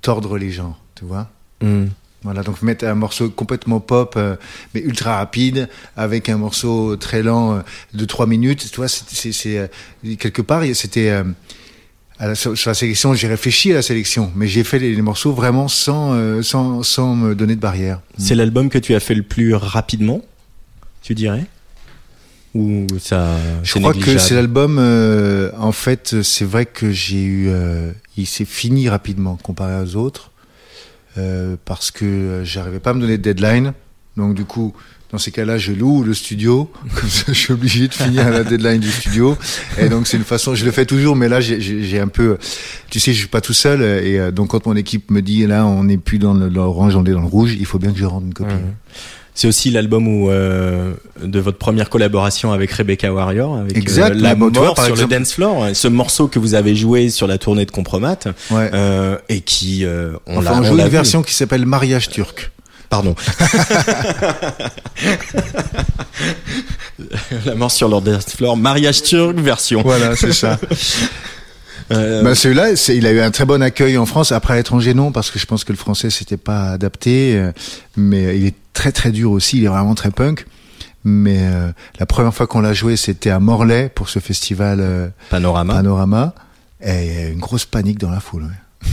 Speaker 5: tordre les gens, tu vois.
Speaker 2: Hmm.
Speaker 5: Voilà, donc mettre un morceau complètement pop, euh, mais ultra rapide, avec un morceau très lent euh, de trois minutes. Tu vois, c'est, quelque part, c'était euh, à la, sur, sur la sélection, j'ai réfléchi à la sélection, mais j'ai fait les, les morceaux vraiment sans, euh, sans, sans me donner de barrière.
Speaker 2: C'est l'album que tu as fait le plus rapidement, tu dirais? Ou ça
Speaker 5: Je crois que c'est l'album. euh, en fait, c'est vrai que j'ai eu, euh, il s'est fini rapidement comparé aux autres euh, parce que euh, j'arrivais pas à me donner de deadline. Donc du coup, dans ces cas-là, je loue le studio. Comme ça, je suis obligé de finir à la deadline du studio. Et donc c'est une façon. Je le fais toujours, mais là, j'ai- un peu. Tu sais, je suis pas tout seul. Et euh, donc quand mon équipe me dit là, on n'est plus dans l'orange, on est dans le rouge, il faut bien que je rende une copie.
Speaker 2: Ouais. C'est aussi l'album où euh, de votre première collaboration avec Rebecca Warrior, avec
Speaker 5: Exact,
Speaker 2: euh, la
Speaker 5: tu vois,
Speaker 2: mort sur
Speaker 5: exemple-
Speaker 2: le dance floor, ce morceau que vous avez joué sur la tournée de Compromat,
Speaker 5: Ouais.
Speaker 2: euh, et qui euh, on
Speaker 5: Enfin,
Speaker 2: l'a
Speaker 5: on joue
Speaker 2: l'a
Speaker 5: une version qui s'appelle Mariage turc.
Speaker 2: Pardon. la mort sur le dance floor, mariage turc version.
Speaker 5: Voilà, c'est ça.
Speaker 2: Euh,
Speaker 5: Bah, celui-là, c'est- il a eu un très bon accueil en France. Après, à l'étranger, non, parce que je pense que le français, c'était pas adapté. euh, Mais il est très très dur aussi. Il est vraiment très punk. Mais euh, la première fois qu'on l'a joué, c'était à Morlaix pour ce festival euh,
Speaker 2: Panorama,
Speaker 5: Panorama. Et il y a eu une grosse panique dans la foule. ouais.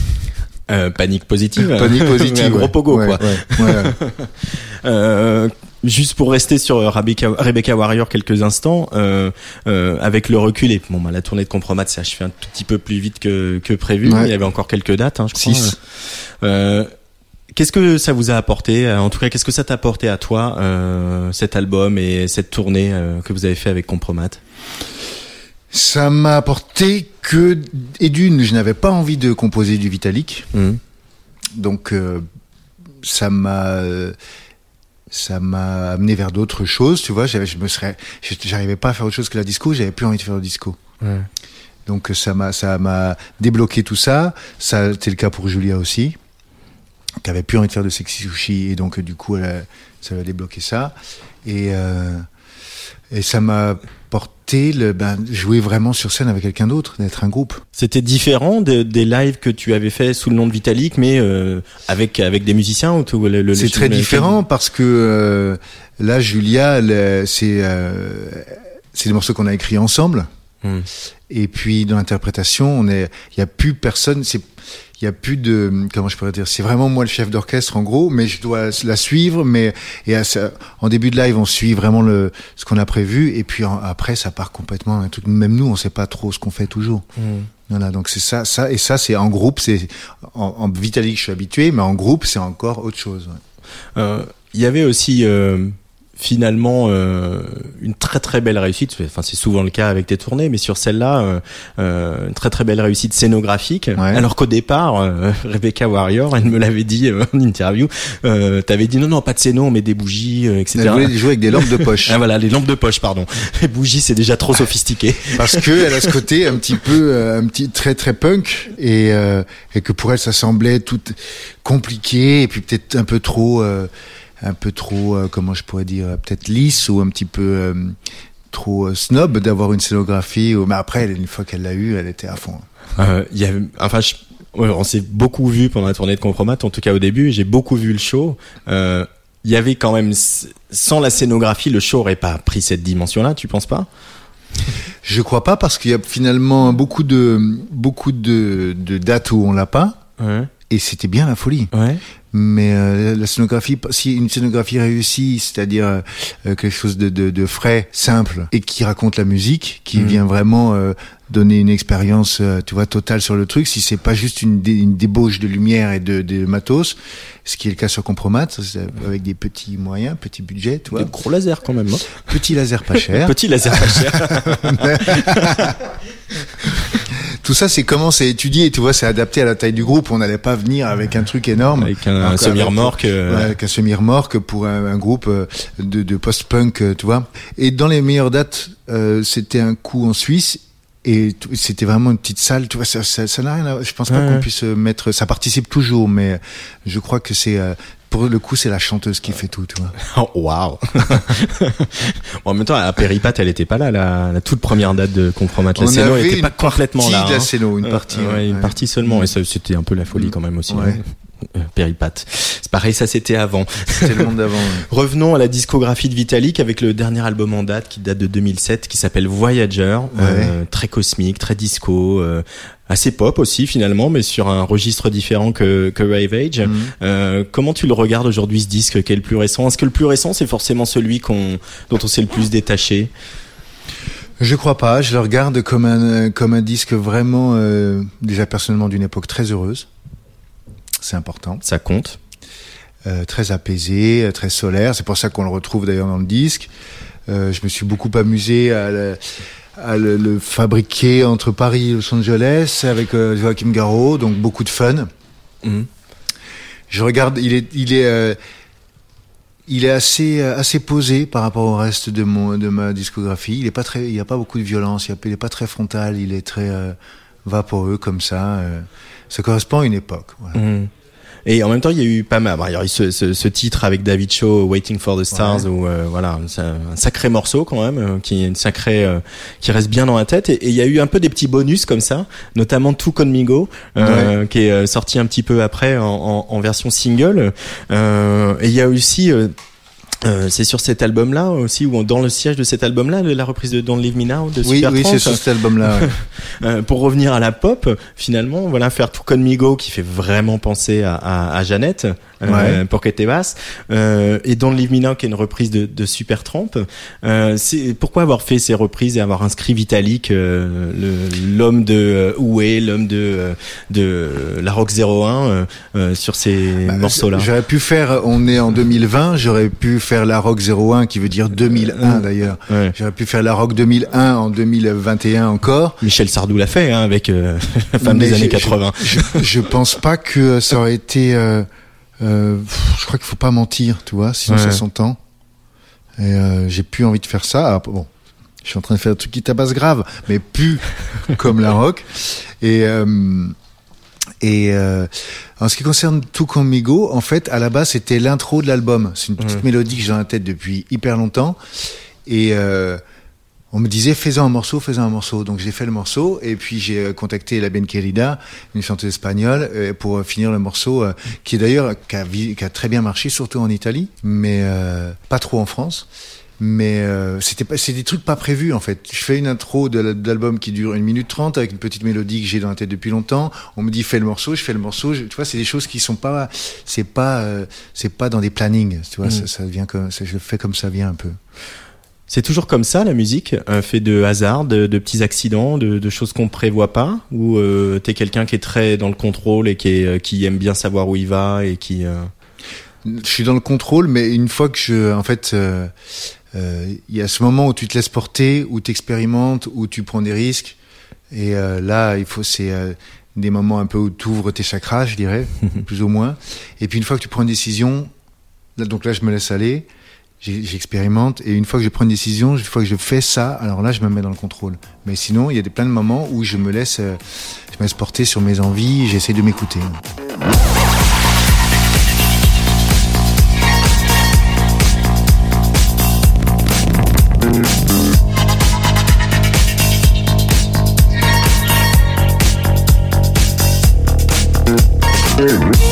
Speaker 2: Euh, panique positive.
Speaker 5: Panique positive.
Speaker 2: un gros
Speaker 5: ouais.
Speaker 2: pogo
Speaker 5: Ouais,
Speaker 2: quoi.
Speaker 5: ouais.
Speaker 2: Euh, juste pour rester sur Rebecca, Rebecca Warrior quelques instants, euh, euh, avec le recul et bon, bah, la tournée de Compromat s'est achevée un tout petit peu plus vite que, que prévu. Il y avait encore quelques dates, hein, je crois.
Speaker 5: Six.
Speaker 2: Euh, Qu'est-ce que ça vous a apporté euh, En tout cas, qu'est-ce que ça t'a apporté à toi euh, cet album et cette tournée euh, que vous avez fait avec Compromat?
Speaker 5: Ça m'a apporté que, et d'une, je n'avais pas envie de composer du Vitalik.
Speaker 2: Mhm.
Speaker 5: Donc euh, ça m'a euh, ça m'a amené vers d'autres choses, tu vois. Je me serais, j'arrivais pas à faire autre chose que la disco. J'avais plus envie de faire le disco.
Speaker 2: Ouais.
Speaker 5: Donc ça m'a ça m'a débloqué tout ça. Ça c'était le cas pour Julia aussi. qui avait plus envie de faire de sexy sushi et donc euh, du coup elle a- ça va débloquer ça et euh, et ça m'a porté le ben jouer vraiment sur scène avec quelqu'un d'autre d'être un groupe.
Speaker 2: C'était différent de- des lives que tu avais fait sous le nom de Vitalik, mais euh, avec avec des musiciens ou tout le, le-
Speaker 5: c'est très différent parce que euh, là Julia c'est euh, c'est des morceaux qu'on a écrits ensemble.
Speaker 2: Hmm.
Speaker 5: et puis dans l'interprétation on est il y a plus personne c'est il y a plus de comment je pourrais dire c'est vraiment moi le chef d'orchestre en gros mais je dois la suivre mais et à en début de live on suit vraiment le ce qu'on a prévu et puis en- après ça part complètement un truc même nous on sait pas trop ce qu'on fait toujours
Speaker 2: Hmm.
Speaker 5: voilà donc c'est ça ça et ça c'est en groupe c'est en, en Vitalik je suis habitué mais en groupe c'est encore autre chose ouais.
Speaker 2: Euh, Il y avait aussi euh, finalement euh, une très très belle réussite. Enfin, c'est souvent le cas avec tes tournées, mais sur celle-là, euh, euh, une très très belle réussite scénographique.
Speaker 5: Ouais.
Speaker 2: Alors qu'au départ, euh, Rebecca Warrior, elle me l'avait dit euh, en interview. Euh, T'avais dit non non pas de scéno, on met des bougies, euh, etc.
Speaker 5: elle voulait jouer avec des lampes de poche
Speaker 2: Ah voilà, les lampes de poche, pardon. Les bougies, c'est déjà trop sophistiqué.
Speaker 5: parce que elle a ce côté un petit peu un petit très très punk et euh, et que pour elle ça semblait tout compliqué et puis peut-être un peu trop euh, un peu trop euh, comment je pourrais dire peut-être lisse ou un petit peu euh, trop euh, snob d'avoir une scénographie ou mais après une fois qu'elle l'a eu elle était à fond
Speaker 2: Euh, il y avait, enfin, je- ouais, on s'est beaucoup vu pendant la tournée de Compromat, en tout cas au début. J'ai beaucoup vu le show. Euh, il y avait quand même, sans la scénographie, le show aurait pas pris cette dimension-là. Tu penses pas?
Speaker 5: Je crois pas parce qu'il y a finalement beaucoup de beaucoup de, de dates où on l'a pas
Speaker 2: Ouais.
Speaker 5: Et c'était bien la folie
Speaker 2: Ouais.
Speaker 5: Mais euh, la scénographie, si une scénographie réussie, c'est-à-dire euh, quelque chose de, de, de frais, simple, et qui raconte la musique, qui
Speaker 2: Mhm.
Speaker 5: vient vraiment euh, donner une expérience, euh, tu vois, totale sur le truc, si c'est pas juste une, dé- une débauche de lumière et de, de matos, ce qui est le cas sur Compromat, avec des petits moyens, petits budgets, tu vois,
Speaker 2: Des gros lasers quand même. Hein.
Speaker 5: petit laser pas cher.
Speaker 2: Petit laser pas cher.
Speaker 5: Tout ça, c'est comment c'est étudié, tu vois, c'est adapté à la taille du groupe. On n'allait pas venir avec un truc énorme.
Speaker 2: Avec un, semi-remorque. euh,
Speaker 5: avec un semi-remorque pour un, un groupe euh, de, de post-punk, euh, tu vois. Et dans les meilleures dates, euh, c'était un coup en Suisse. Et c'était vraiment une petite salle, tu vois, ça, ça, ça n'a rien à, je pense pas qu'on puisse mettre, ça participe toujours, mais je crois que c'est, euh, pour le coup, c'est la chanteuse qui fait tout, tu vois.
Speaker 2: Oh, waouh. Bon, en même temps, à Péripat, elle était pas là, la, la toute première date de Compromat. La scéno
Speaker 5: avait
Speaker 2: était pas complètement là. hein.
Speaker 5: scéno, une
Speaker 2: Euh,
Speaker 5: partie,
Speaker 2: ouais,
Speaker 5: ouais,
Speaker 2: une
Speaker 5: ouais.
Speaker 2: partie seulement. Et ça, c'était un peu la folie quand même aussi.
Speaker 5: Ouais.
Speaker 2: Euh, Péripat. C'est pareil, ça c'était avant.
Speaker 5: C'était le monde d'avant. ouais.
Speaker 2: Revenons à la discographie de Vitalik avec le dernier album en date qui date de 2007 qui s'appelle Voyager, euh, très cosmique, très disco, euh, assez pop aussi finalement, mais sur un registre différent que, que Rave Age.
Speaker 5: Mhm.
Speaker 2: Euh, comment tu le regardes aujourd'hui ce disque? Qui est le plus récent? Est-ce que le plus récent c'est forcément celui qu'on dont on s'est le plus détaché?
Speaker 5: Je crois pas. Je le regarde comme un comme un disque vraiment euh, déjà personnellement d'une époque très heureuse. C'est important,
Speaker 2: Ça compte.
Speaker 5: Euh, très apaisé, euh, très solaire. C'est pour ça qu'on le retrouve d'ailleurs dans le disque. Euh, je me suis beaucoup amusé à le, à le, le fabriquer entre Paris et Los Angeles avec euh, Joachim Garraud, donc beaucoup de fun.
Speaker 2: Mhm.
Speaker 5: Je regarde, il est, il est, il est assez, assez posé par rapport au reste de mon, de ma discographie. Il est pas très, il y a pas beaucoup de violence. Il, y a- il est pas très frontal. Il est très vaporeux comme ça. Ça correspond à une époque. Voilà.
Speaker 2: Mhm. Et en même temps, il y a eu pas mal. Il y a eu ce, ce, ce titre avec David Shaw, Waiting for the Stars,
Speaker 5: Ouais.
Speaker 2: où euh, voilà, c'est un un sacré morceau quand même, euh, qui est une sacrée, euh, qui reste bien dans la tête. Et et il y a eu un peu des petits bonus comme ça, notamment Tout Con Migo, euh, qui est euh, sorti un petit peu après en, en, en version single. Euh, et il y a aussi euh, euh, c'est sur cet album-là aussi, ou dans le siège de cet album-là, la reprise de Don't Leave Me Now de
Speaker 5: Oui,
Speaker 2: Super
Speaker 5: oui, c'est sur cet album-là. ouais.
Speaker 2: euh, pour revenir à la pop, finalement, voilà, faire tout comme Migo qui fait vraiment penser à, à, à Jeannette euh,
Speaker 5: Ouais.
Speaker 2: pour qu'elle basse, euh, et Don't Leave Me Now qui est une reprise de, de Supertramp. Euh, c'est pourquoi avoir fait ces reprises et avoir inscrit Vitalik, euh, l'homme de euh, Oué, l'homme de euh, de la Rock 01 euh, euh, sur ces morceaux-là?
Speaker 5: J'aurais pu faire, on est en 2020, j'aurais pu faire la Rock 01 qui veut dire 2001 d'ailleurs.
Speaker 2: Ouais.
Speaker 5: J'aurais pu faire la Rock 2001 en 2021 encore.
Speaker 2: Michel Sardou l'a fait hein, avec euh, la femme des années
Speaker 5: je-
Speaker 2: 80.
Speaker 5: Je, je pense pas que ça aurait été. euh, euh, je crois qu'il faut pas mentir, tu vois, sinon
Speaker 2: Ouais.
Speaker 5: ça s'entend. Et euh, j'ai plus envie de faire ça. Ah, bon, je suis en train de faire un truc qui tabasse grave, mais plus comme la rock. Et euh, Et euh, en ce qui concerne Tout Conmigo, en fait, à la base, c'était l'intro de l'album. C'est une petite mélodie que j'ai dans la tête depuis hyper longtemps. Et euh, on me disait, fais-en un morceau, fais-en un morceau. Donc j'ai fait le morceau, et puis j'ai euh, contacté la Ben Querida, une chanteuse espagnole, euh, pour euh, finir le morceau, euh, qui est d'ailleurs, qui a, vi- qui a très bien marché, surtout en Italie, mais pas trop en France. Mais euh, c'était pas, c'est des trucs pas prévus en fait. Je fais une intro de, l'album qui dure une minute trente avec une petite mélodie que j'ai dans la tête depuis longtemps. On me dit fais le morceau, je fais le morceau. Je- tu vois, c'est des choses qui sont pas, c'est pas, euh, c'est pas dans des plannings. Tu vois,
Speaker 2: Mm.
Speaker 5: ça, ça vient comme, ça, je le fais comme ça vient un peu.
Speaker 2: C'est toujours comme ça la musique, un fait de hasard, de, de petits accidents, de, de choses qu'on prévoit pas, ou euh, t'es quelqu'un qui est très dans le contrôle et qui, est, euh, qui aime bien savoir où il va et qui. euh,
Speaker 5: Je suis dans le contrôle, mais une fois que je, en fait, euh, il y a ce moment où tu te laisses porter, où tu expérimentes, où tu prends des risques. Et euh, là, il faut, c'est euh, des moments un peu où tu ouvres tes chakras, je dirais, plus ou moins. Et puis une fois que tu prends une décision, là, donc là, je me laisse aller, j'expérimente. Et une fois que je prends une décision, une fois que je fais ça, alors là, je me mets dans le contrôle. Mais sinon, il y a des plein de moments où je me laisse, euh, je me laisse porter sur mes envies, j'essaie de m'écouter.
Speaker 6: Hey,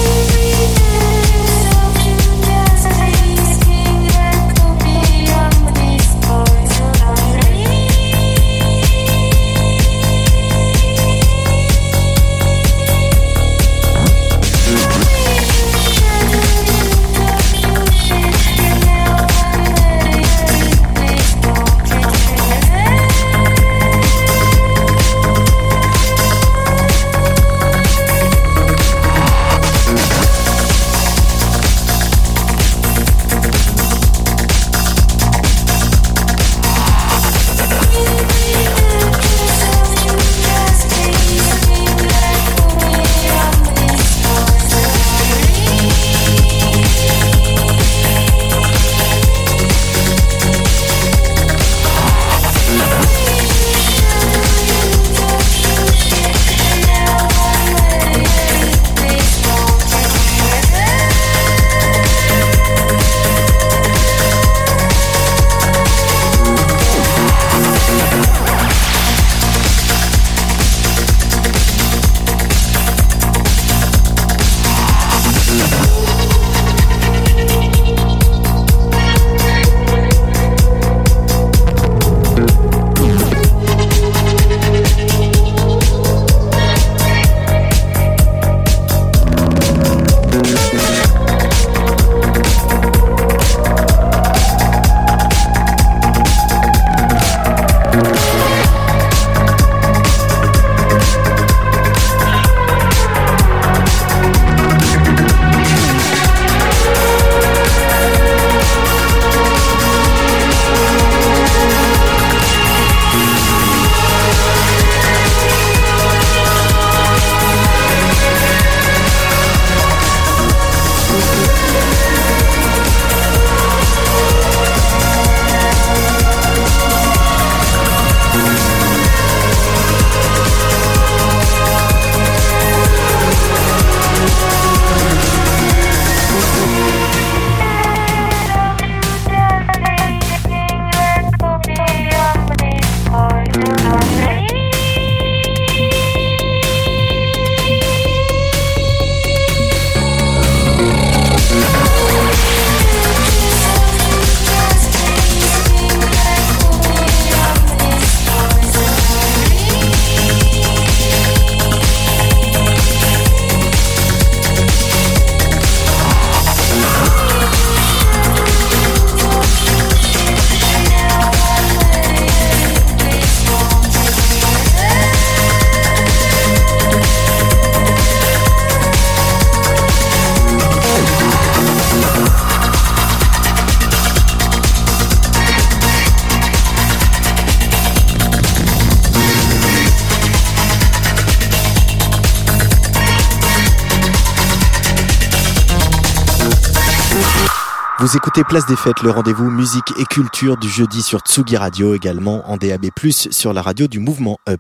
Speaker 2: Vous écoutez Place des Fêtes, le rendez-vous musique et culture du jeudi sur Tsugi Radio, également en DAB+, sur la radio du mouvement Up.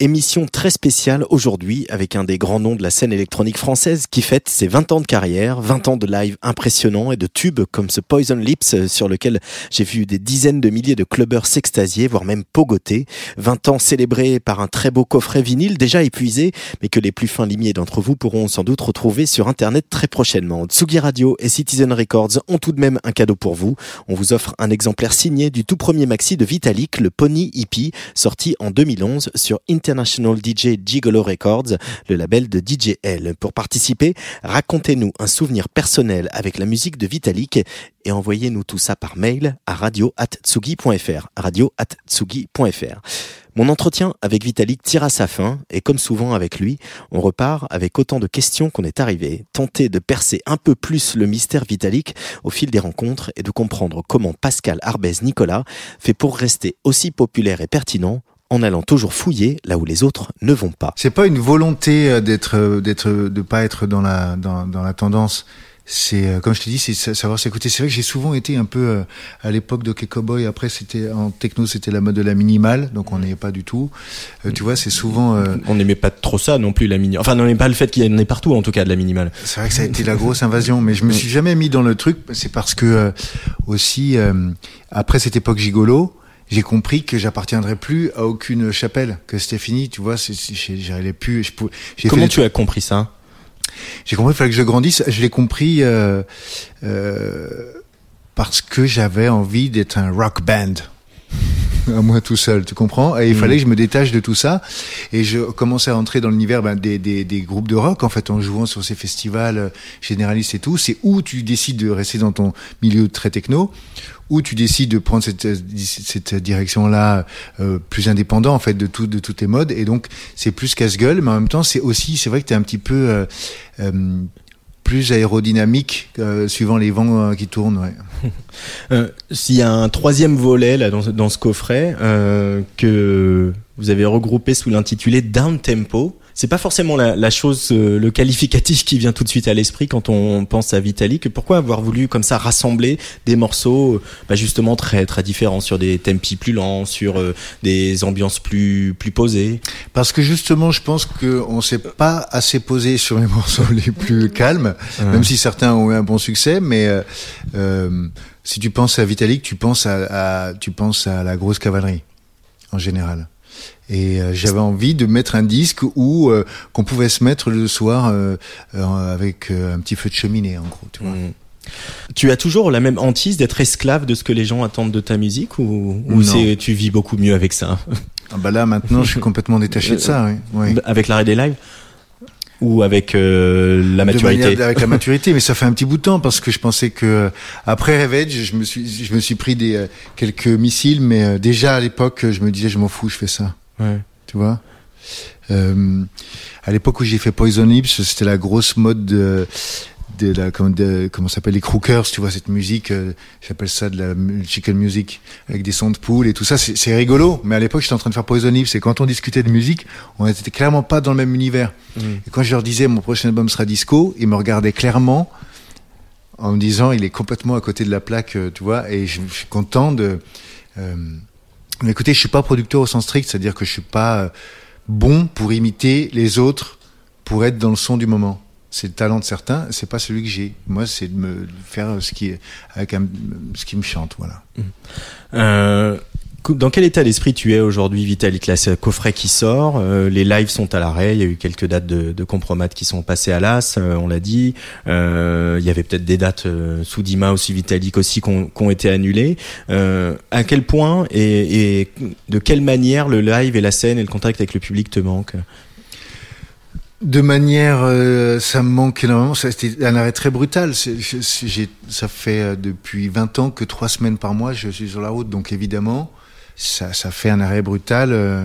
Speaker 2: Émission très spéciale aujourd'hui avec un des grands noms de la scène électronique française qui fête ses 20 ans de carrière, 20 ans de live impressionnants et de tubes comme ce Poison Lips euh, sur lequel j'ai vu des dizaines de milliers de clubbers s'extasier, voire même pogoter. 20 ans célébrés par un très beau coffret vinyle déjà épuisé, mais que les plus fins limiers d'entre vous pourront sans doute retrouver sur internet très prochainement. Tsugi Radio et Citizen Records ont tout de même un cadeau pour vous. On vous offre un exemplaire signé du tout premier maxi de Vitalik, le Pony Hippie, sorti en 2011 sur International DJ Gigolo Records, le label de DJL. Pour participer, racontez-nous un souvenir personnel avec la musique de Vitalik et envoyez-nous tout ça par mail à radio@tsugi.fr. radio@tsugi.fr. Mon entretien avec Vitalik tire à sa fin et comme souvent avec lui, on repart avec autant de questions qu'on est arrivé. Tenter de percer un peu plus le mystère Vitalik au fil des rencontres et de comprendre comment Pascal Arbès Nicolas fait pour rester aussi populaire et pertinent en allant toujours fouiller là où les autres ne vont pas.
Speaker 5: C'est pas une volonté euh, d'être, euh, d'être, de pas être dans la, dans la tendance. C'est, euh, comme je te dis, c'est sa- savoir s'écouter. C'est vrai que j'ai souvent été un peu euh, à l'époque de Cowboy. Après, c'était en techno, c'était la mode de la minimale, donc on est pas du tout. Euh, tu vois, c'est souvent. euh,
Speaker 2: On n'aimait pas trop ça non plus la mini. Enfin, on n'aimait pas le fait qu'il y en ait partout en tout cas de la minimale.
Speaker 5: C'est vrai que ça a été la grosse invasion, mais je me suis jamais mis dans le truc. C'est parce que euh, aussi euh, après cette époque gigolo, j'ai compris que j'appartiendrais plus à aucune chapelle, que c'était fini. Tu vois, j'allais plus. Je pou- j'ai
Speaker 2: Comment
Speaker 5: fait
Speaker 2: tu as compris ça?
Speaker 5: J'ai compris qu'il fallait que je grandisse. Je l'ai compris euh, euh, parce que j'avais envie d'être un rock band. à moi tout seul, tu comprends? Et il fallait que je me détache de tout ça. Et je commençais à entrer dans l'univers ben, des, des, des groupes de rock, en fait, en jouant sur ces festivals euh, généralistes et tout. C'est où tu décides de rester dans ton milieu très techno, où tu décides de prendre cette, direction-là euh, plus indépendant, en fait, de, tout, de toutes tes modes. Et donc, c'est plus casse-gueule, mais en même temps, c'est aussi, c'est vrai que tu es un petit peu... euh, euh, plus aérodynamique euh, suivant les vents euh, qui tournent. Ouais.
Speaker 2: Euh, S'il y a un troisième volet là dans, dans ce coffret euh, que vous avez regroupé sous l'intitulé Down Tempo, c'est pas forcément la, la chose, euh, le qualificatif qui vient tout de suite à l'esprit quand on pense à Vitalik. Pourquoi avoir voulu comme ça rassembler des morceaux, euh, bah, justement très très différents sur des tempi plus lents, sur euh, des ambiances plus plus posées?
Speaker 5: Parce que justement, je pense qu'on s'est pas assez posé sur les morceaux les plus calmes, même si certains ont eu un bon succès. Mais euh, euh, si tu penses à Vitalik, tu penses à, à- tu penses à la grosse cavalerie en général. Et euh, j'avais envie de mettre un disque où euh, qu'on pouvait se mettre le soir euh, euh, avec euh, un petit feu de cheminée, en gros. Tu vois.
Speaker 2: Mm. Tu as toujours la même hantise d'être esclave de ce que les gens attendent de ta musique ou, ou c'est tu vis beaucoup mieux avec ça?
Speaker 5: Ah bah là, maintenant, je suis complètement détaché de ça. Oui. oui.
Speaker 2: Avec l'arrêt des lives? Ou avec euh, la
Speaker 5: De
Speaker 2: maturité?
Speaker 5: manière- avec la maturité, mais ça fait un petit bout de temps parce que je pensais que euh, après Revenge, je me suis, je me suis pris des euh, quelques missiles, mais euh, déjà à l'époque, je me disais, je m'en fous, je fais ça,
Speaker 2: Ouais.
Speaker 5: tu vois? Euh, à l'époque où j'ai fait Poison Lips, c'était la grosse mode de, de la comment, de, comment s'appelle les crookers, tu vois cette musique, euh, j'appelle ça de la chicken music avec des sons de poule et tout ça, c'est rigolo. Mais à l'époque, j'étais en train de faire Poison Lips et quand on discutait de musique, on était clairement pas dans le même univers. Et quand je leur disais mon prochain album sera disco, ils me regardaient clairement en me disant il est complètement à côté de la plaque, euh, tu vois. Et je, je suis content de. Euh, écoutez, je suis pas producteur au sens strict, c'est-à-dire que je suis pas euh, bon pour imiter les autres, pour être dans le son du moment. C'est le talent de certains, c'est pas celui que j'ai. Moi, c'est de me faire ce qui avec un- ce qui me chante, voilà.
Speaker 2: Euh, dans quel état d'esprit tu es aujourd'hui, Vitalik Là, coffret qui sort, euh, les lives sont à l'arrêt, il y a eu quelques dates de, de qui sont passées à l'as, euh, on l'a dit. Euh, il y avait peut-être des dates euh, sous Dima aussi, Vitalik aussi, qui ont, été annulées. Euh, à quel point et, et de quelle manière le live et la scène et le contact avec le public te manquent?
Speaker 5: De manière, euh, ça me manque énormément. C'était un arrêt très brutal. Ça fait depuis 20 ans que trois semaines par mois, je suis sur la route. Donc évidemment, ça, ça fait un arrêt brutal euh,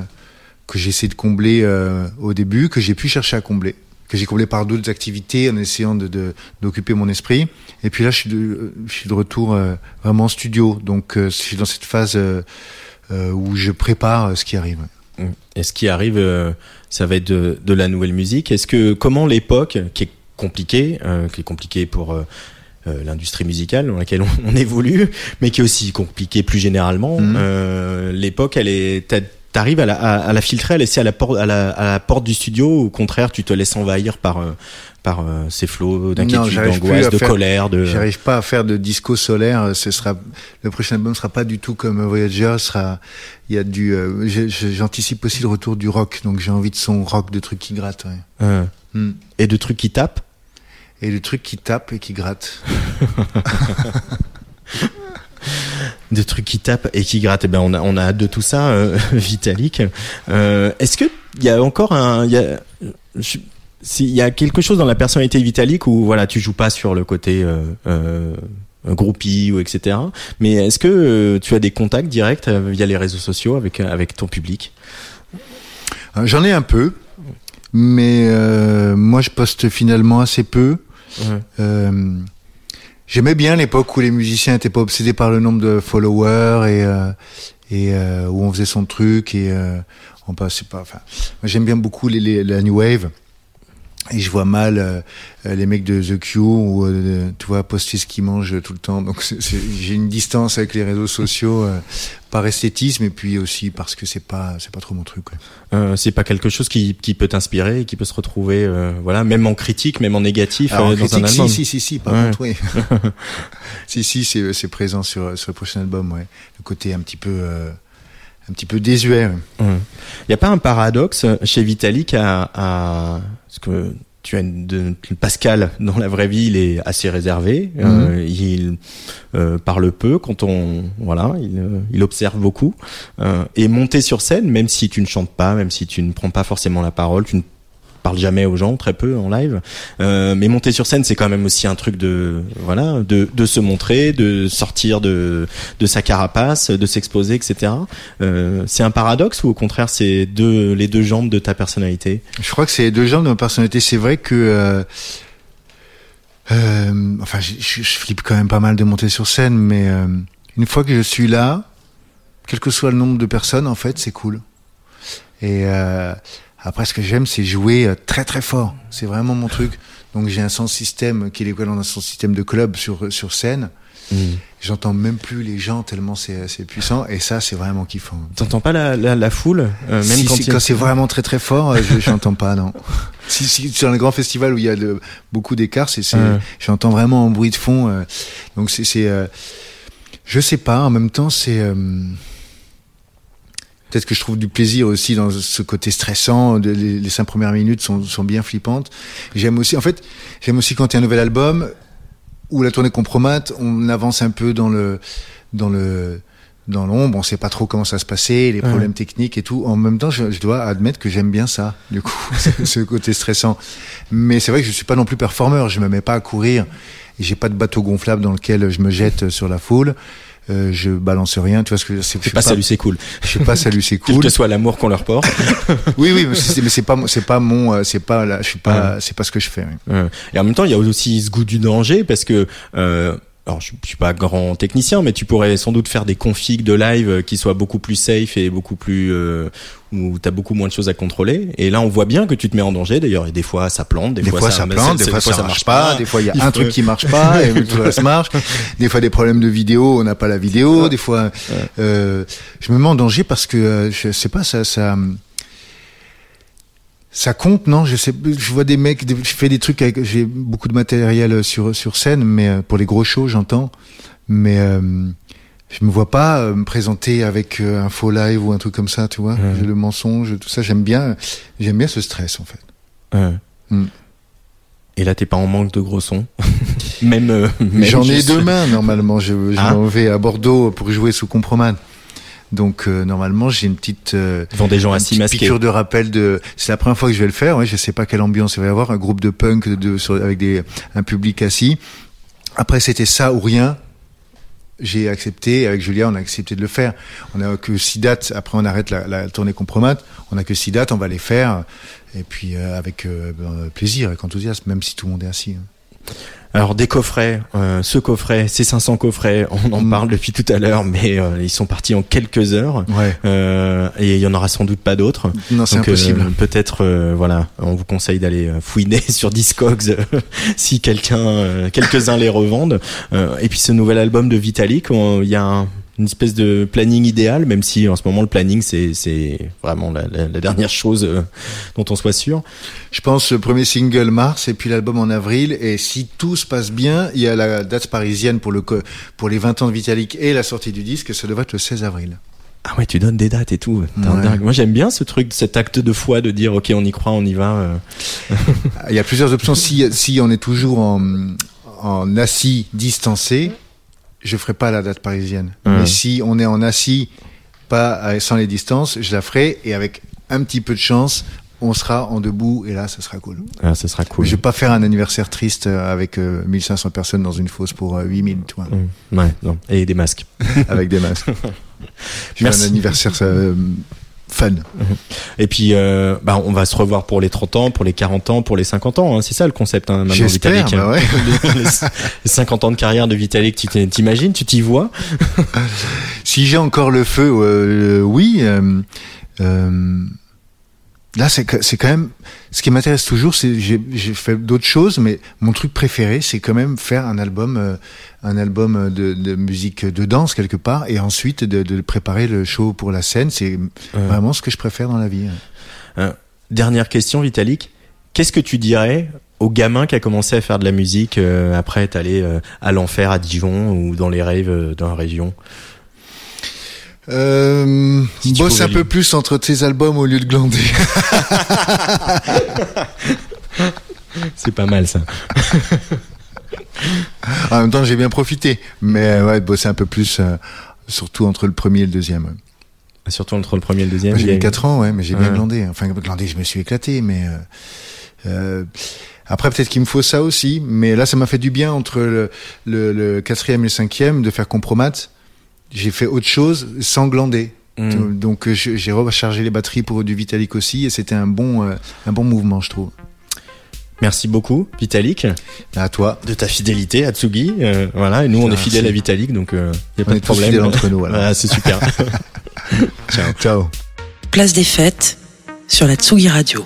Speaker 5: que j'ai essayé de combler euh, au début, que j'ai pu chercher à combler, que j'ai comblé par d'autres activités en essayant de d'occuper mon esprit. Et puis là, je suis de, je suis de retour euh, vraiment en studio. Donc euh, je suis dans cette phase euh, euh, où je prépare ce qui arrive.
Speaker 2: Et ce qui arrive, ça va être de, de la nouvelle musique. Est-ce que comment l'époque, qui est compliquée, qui est compliquée pour euh, l'industrie musicale dans laquelle on, on évolue, mais qui est aussi compliquée plus généralement.
Speaker 5: Mhm.
Speaker 2: Euh, L'époque, elle est t'a- T'arrives à la, à, à la filtrer, à laisser à la, porte, à, la, à la porte du studio, ou au contraire, tu te laisses envahir par, euh, par euh, ces flots d'inquiétude, d'angoisse, de
Speaker 5: faire-
Speaker 2: colère, de.
Speaker 5: J'arrive pas à faire de disco solaire. Ce sera le prochain album sera pas du tout comme Voyager. Sera il y a du. euh, J'anticipe aussi le retour du rock, donc j'ai envie de son rock, de trucs qui grattent. ouais. Hmm.
Speaker 2: et de trucs qui tapent.
Speaker 5: Et de trucs qui tapent et qui grattent.
Speaker 2: Des trucs qui tapent et qui grattent. Eh ben, on a, on a hâte de tout ça, euh, Vitalik. Euh, Est-ce que il y a encore un, il y a, s'il y a quelque chose dans la personnalité de Vitalik où voilà, tu joues pas sur le côté euh, euh, groupie ou etc. Mais est-ce que euh, tu as des contacts directs euh, via les réseaux sociaux avec avec ton public?
Speaker 5: J'en ai un peu, mais euh, moi je poste finalement assez peu. Euh, J'aimais bien l'époque où les musiciens étaient pas obsédés par le nombre de followers et euh, euh, où on faisait son truc et on passait pas. Enfin, j'aime bien beaucoup les- la new wave. Et je vois mal euh, euh, les mecs de The Cure ou euh, tu vois poster ce qu'ils mangent tout le temps. Donc j'ai une distance avec les réseaux sociaux euh, par esthétisme et puis aussi parce que c'est pas c'est pas trop mon truc. quoi.
Speaker 2: Euh, C'est pas quelque chose qui, qui peut t'inspirer et qui peut se retrouver, euh, voilà, même en critique, même en négatif
Speaker 5: Alors,
Speaker 2: euh, dans un
Speaker 5: critique,
Speaker 2: album.
Speaker 5: si, si, si, si, par
Speaker 2: Ouais.
Speaker 5: contre, oui. si, si, c'est, c'est présent sur, sur le prochain album, ouais. Le côté un petit peu, euh, un petit peu désuet. ouais.
Speaker 2: Il n'y a pas un paradoxe chez Vitalik à, à parce que tu as une, de- Pascal dans la vraie vie, il est assez réservé. euh, il euh, parle peu quand on voilà, il, euh, il observe beaucoup euh, et monter sur scène, même si tu ne chantes pas, même si tu ne prends pas forcément la parole, tu ne parles jamais aux gens, très peu en live. Euh, mais monter sur scène, c'est quand même aussi un truc de voilà, de, de se montrer, de sortir de de sa carapace, de s'exposer, etc. Euh, c'est un paradoxe ou au contraire c'est deux les deux jambes de ta personnalité?
Speaker 5: Je crois que c'est les deux jambes de ma personnalité. C'est vrai que, euh, euh, enfin, je, je- je flippe quand même pas mal de monter sur scène, mais euh, une fois que je suis là, quel que soit le nombre de personnes, en fait, c'est cool. Et euh, après, ce que j'aime, c'est jouer euh, très très fort. C'est vraiment mon truc. Donc j'ai un son système qui est l'équivalent d'un son système de club sur sur scène. J'entends même plus les gens tellement c'est c'est puissant. Et ça, c'est vraiment kiffant.
Speaker 2: T'entends pas la, la, la foule euh, même
Speaker 5: Si,
Speaker 2: quand,
Speaker 5: si, quand c'est vraiment très très fort, euh, je j'entends pas non. Si, si sur un grand festival où il y a de, beaucoup d'écart, c'est c'est-
Speaker 2: Ouais.
Speaker 5: j'entends vraiment en bruit de fond. euh, donc c'est c'est euh, je sais pas. En même temps, c'est euh, peut-être que je trouve du plaisir aussi dans ce côté stressant. De, les, les cinq premières minutes sont sont bien flippantes. J'aime aussi en fait j'aime aussi quand il y a un nouvel album où la tournée compromate, on avance un peu dans le dans le dans l'ombre, on sait pas trop comment ça se passer, les problèmes techniques et tout. En même temps, je, je dois admettre que j'aime bien ça, du coup, ce- côté stressant. Mais c'est vrai que je suis pas non plus performeur, je me mets pas à courir, j'ai pas de bateau gonflable dans lequel je me jette sur la foule. Euh, je balance rien, tu vois ce que c'est. suis
Speaker 2: pas salut c'est cool
Speaker 5: Je suis pas salut, c'est
Speaker 2: quel
Speaker 5: cool.
Speaker 2: que soit l'amour qu'on leur porte
Speaker 5: Oui, oui, mais c'est pas, c'est pas mon, euh, c'est pas là, je suis pas, c'est pas ce que je fais. oui.
Speaker 2: Et en même temps, il y a aussi ce goût du danger parce que, euh, alors je, je suis pas grand technicien, mais tu pourrais sans doute faire des configs de live euh, qui soient beaucoup plus safe et beaucoup plus euh, où t'as beaucoup moins de choses à contrôler. Et là, on voit bien que tu te mets en danger. D'ailleurs, et des fois ça plante, des,
Speaker 5: Des fois, ça plante, des fois, ça marche pas, des fois il y a
Speaker 2: Il
Speaker 5: un
Speaker 2: faut-
Speaker 5: truc qui marche pas et tout ça marche. Des fois des problèmes de vidéo, on n'a pas la vidéo. Des fois, euh, je me mets en danger parce que euh, je sais pas, ça, ça, ça compte, non? Je sais, je vois des mecs, des- je fais des trucs avec, j'ai beaucoup de matériel sur sur scène, mais euh, pour les gros shows, j'entends, mais euh, je me vois pas euh, me présenter avec euh, un faux live ou un truc comme ça, tu vois. J'ai le mensonge, tout ça, j'aime bien, j'aime bien ce stress en fait. Hmm.
Speaker 2: Et là, t'es pas en manque de gros sons? même, euh, même
Speaker 5: J'en ai demain, normalement. Je, je
Speaker 2: Ah.
Speaker 5: m'en vais à Bordeaux pour jouer sous Comproman. Donc, euh, normalement, j'ai une petite, euh,
Speaker 2: des gens assis masqués.
Speaker 5: piqûre de rappel de. C'est la première fois que je vais le faire. Ouais, je sais pas quelle ambiance il va y avoir. Un groupe de punk de, sur- avec des, un public assis. Après, c'était ça ou rien. J'ai accepté, avec Julia, on a accepté de le faire. On a que six dates. Après, on arrête la, la tournée Compromat. On a que six dates. On va les faire. Et puis, euh, avec euh, ben, plaisir, avec enthousiasme, même si tout le monde est assis. hein.
Speaker 2: Alors des coffrets, euh, ce coffret, ces 500 coffrets, on en
Speaker 5: Mm.
Speaker 2: parle depuis tout à l'heure, mais euh, ils sont partis en quelques heures.
Speaker 5: Ouais.
Speaker 2: Euh, et il y en aura sans doute pas d'autres.
Speaker 5: Non, c'est
Speaker 2: euh,
Speaker 5: impossible.
Speaker 2: Peut-être, euh, voilà, on vous conseille d'aller euh, fouiner sur Discogs si quelqu'un, euh, quelques-uns les revendent. Euh, et puis ce nouvel album de Vitalik, il y a un- une espèce de planning idéal, même si en ce moment le planning c'est vraiment la, la- la dernière chose euh, dont on soit sûr.
Speaker 5: Je pense le premier single mars et puis l'album en avril. Et si tout se passe bien, il y a la date parisienne pour le pour les 20 ans de Vitalik et la sortie du disque. Ça devrait être le 16 avril.
Speaker 2: Ah ouais, tu donnes des dates et tout.
Speaker 5: Ouais.
Speaker 2: Moi j'aime bien ce truc, cet acte de foi de dire ok on y croit, on y va. euh.
Speaker 5: Il y a plusieurs options. Si si on est toujours en en assis distancé, je ferai pas la date parisienne. Mais si on est en assis, pas euh, sans les distances, je la ferai et avec un petit peu de chance, on sera en debout et là, ça sera cool.
Speaker 2: Ah, ça sera cool.
Speaker 5: Je vais pas faire un anniversaire triste euh, avec euh, 1500 personnes dans une fosse pour euh, 8000, tu vois,
Speaker 2: Mm. Ouais, non. Et des masques.
Speaker 5: avec des masques. Je fais
Speaker 2: Merci.
Speaker 5: un anniversaire euh, fun.
Speaker 2: Et puis, euh, bah, on va se revoir pour les 30 ans, pour les 40 ans, pour les 50 ans. hein. C'est ça le concept, hein, maintenant, Vitalik.
Speaker 5: bah ouais.
Speaker 2: les, les 50 ans de carrière de Vitalik, tu t'imagines, tu t'y vois?
Speaker 5: Si j'ai encore le feu, euh, oui. euh, euh, là, c'est c'est quand même. Ce qui m'intéresse toujours, c'est j'ai j'ai fait d'autres choses, mais mon truc préféré, c'est quand même faire un album, euh, un album de, de musique de danse quelque part, et ensuite de, de préparer le show pour la scène. C'est vraiment ce que je préfère dans la vie.
Speaker 2: Dernière question, Vitalik. Qu'est-ce que tu dirais au gamin qui a commencé à faire de la musique euh, après être allé euh, à l'enfer à Dijon ou dans les rêves euh, dans la région?
Speaker 5: Euh,
Speaker 2: Si
Speaker 5: bosse un peu plus entre tes albums au lieu de glander.
Speaker 2: C'est pas mal ça.
Speaker 5: en même temps, j'ai bien profité, mais euh, ouais, bosser un peu plus, euh, surtout entre le premier et le deuxième. ouais.
Speaker 2: Surtout entre le premier et le deuxième.
Speaker 5: J'ai
Speaker 2: eu-
Speaker 5: 4 ans, ouais, mais j'ai bien
Speaker 2: Ouais.
Speaker 5: glandé. Enfin, glandé, je me suis éclaté, mais euh, euh, après peut-être qu'il me faut ça aussi. Mais là, ça m'a fait du bien entre le, le, le quatrième et le cinquième de faire compromat. J'ai fait autre chose sans glander.
Speaker 2: Mm.
Speaker 5: Donc euh, j'ai rechargé les batteries pour du Vitalik aussi, et c'était un bon euh, un bon mouvement, je trouve.
Speaker 2: Merci beaucoup, Vitalik,
Speaker 5: À toi.
Speaker 2: de ta fidélité à Tsugi. Euh, voilà, et nous, on est fidèles à Vitalik, donc il euh, y a
Speaker 5: On
Speaker 2: pas de problème.
Speaker 5: entre nous.
Speaker 2: Voilà, c'est super. Ciao.
Speaker 5: Ciao.
Speaker 1: Place des fêtes sur la Tsugi Radio.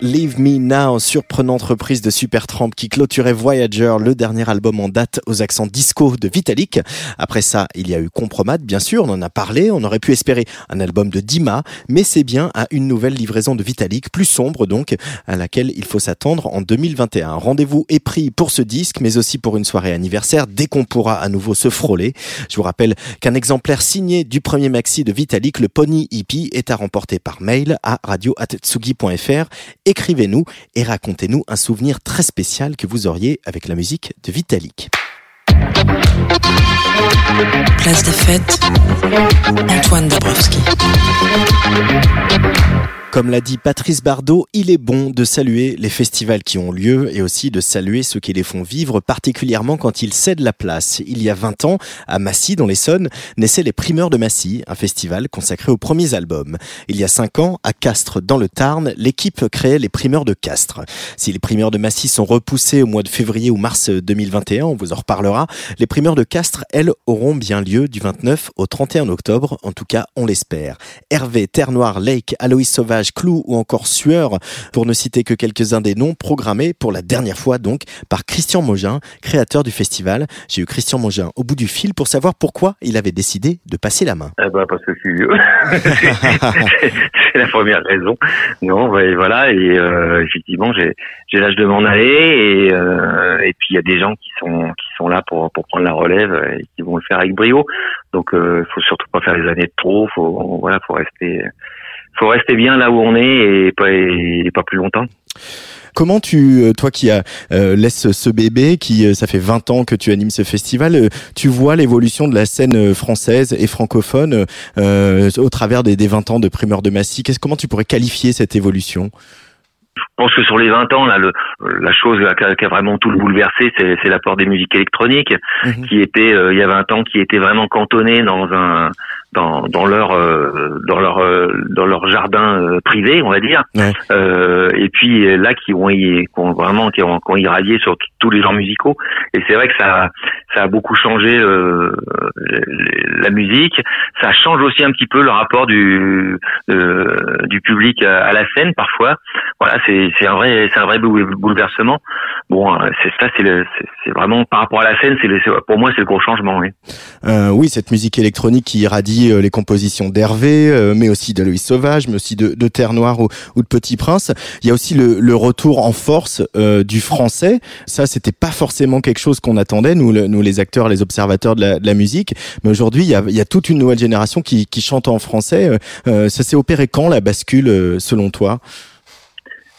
Speaker 7: Leave Me Now,
Speaker 2: surprenante reprise de Supertramp qui clôturait Voyager, le dernier album en date aux accents disco de Vitalik. Après ça, il y a eu Compromat, bien sûr, on en a parlé, on aurait pu espérer un album de Dima, mais c'est bien à une nouvelle livraison de Vitalik, plus sombre donc, à laquelle il faut s'attendre en 2021. Rendez-vous est pris pour ce disque, mais aussi pour une soirée anniversaire, dès qu'on pourra à nouveau se frôler. Je vous rappelle qu'un exemplaire signé du premier maxi de Vitalik, le Pony Hippie, est à remporter par mail à radio.tsugi.fr Écrivez-nous et racontez-nous un souvenir très spécial que vous auriez avec la musique de Vitalik.
Speaker 1: Place des fêtes, Antoine Dabrowski.
Speaker 2: Comme l'a dit Patrice Bardot, il est bon de saluer les festivals qui ont lieu et aussi de saluer ceux qui les font vivre, particulièrement quand ils cèdent la place. Il y a 20 ans, à Massy, dans l'Essonne, naissaient les Primeurs de Massy, un festival consacré aux premiers albums. Il y a 5 ans, à Castres, dans le Tarn, l'équipe créait les Primeurs de Castres. Si les Primeurs de Massy sont repoussés au mois de février ou mars 2021, on vous en reparlera, les Primeurs de Castres, elles, auront bien lieu du 29 au 31 octobre, en tout cas, on l'espère. Hervé, Terre Lake, Aloïs Sauvage, Clou ou encore Sueur, pour ne citer que quelques-uns des noms programmés pour la dernière fois donc par Christian Mogin, créateur du festival. J'ai eu Christian Mogin au bout du fil pour savoir pourquoi il avait décidé de passer la main.
Speaker 8: Eh ben, parce que je suis vieux. c'est la première raison. Non, ouais, voilà. Et euh, effectivement, j'ai j'ai l'âge de m'en aller. Et, euh, et puis il y a des gens qui sont qui sont là pour pour prendre la relève et qui vont le faire avec brio. Donc, euh, faut surtout pas faire les années de trop. Faut voilà, faut rester faut rester bien là où on est et pas et pas plus longtemps.
Speaker 2: Comment tu, euh, toi qui as, euh, laisse ce bébé, qui euh, ça fait 20 ans que tu animes ce festival, euh, tu vois l'évolution de la scène euh, française et francophone euh, au travers des, des 20 ans de primeur de Massy? Qu'est-ce, Comment tu pourrais qualifier cette évolution?
Speaker 8: Je pense que sur les 20 ans, là, le, la chose qui a, qui a vraiment tout bouleversé, c'est, c'est l'apport des musiques électroniques,
Speaker 2: Mhm.
Speaker 8: qui était euh, il y a 20 ans, qui était vraiment cantonné dans un dans, dans leur euh, dans leur euh, dans leur jardin euh, privé, on va dire.
Speaker 2: Ouais.
Speaker 8: Euh, et puis euh, là, qui ont, qui ont vraiment qui ont, qui ont irradié sur tous les genres musicaux. Et c'est vrai que ça ça a beaucoup changé euh, la musique. Ça change aussi un petit peu le rapport du euh, du public à, à la scène parfois. Voilà, c'est c'est un vrai c'est un vrai bou- bouleversement. Bon, c'est ça, c'est c'est vraiment par rapport à la scène, c'est pour moi c'est le gros changement. Oui.
Speaker 2: Euh, oui, cette musique électronique qui irradie euh, les compositions d'Hervé, euh, mais aussi d'Aloïs Sauvage, mais aussi de, de Terre Noire ou, ou de Petit Prince. Il y a aussi le, le retour en force euh, du français. Ça, c'était pas forcément quelque chose qu'on attendait, nous, le- nous les acteurs, les observateurs de la, de la musique. Mais aujourd'hui, il y a, y a toute une nouvelle génération qui, qui chante en français. Ça s'est opéré quand la bascule, selon toi?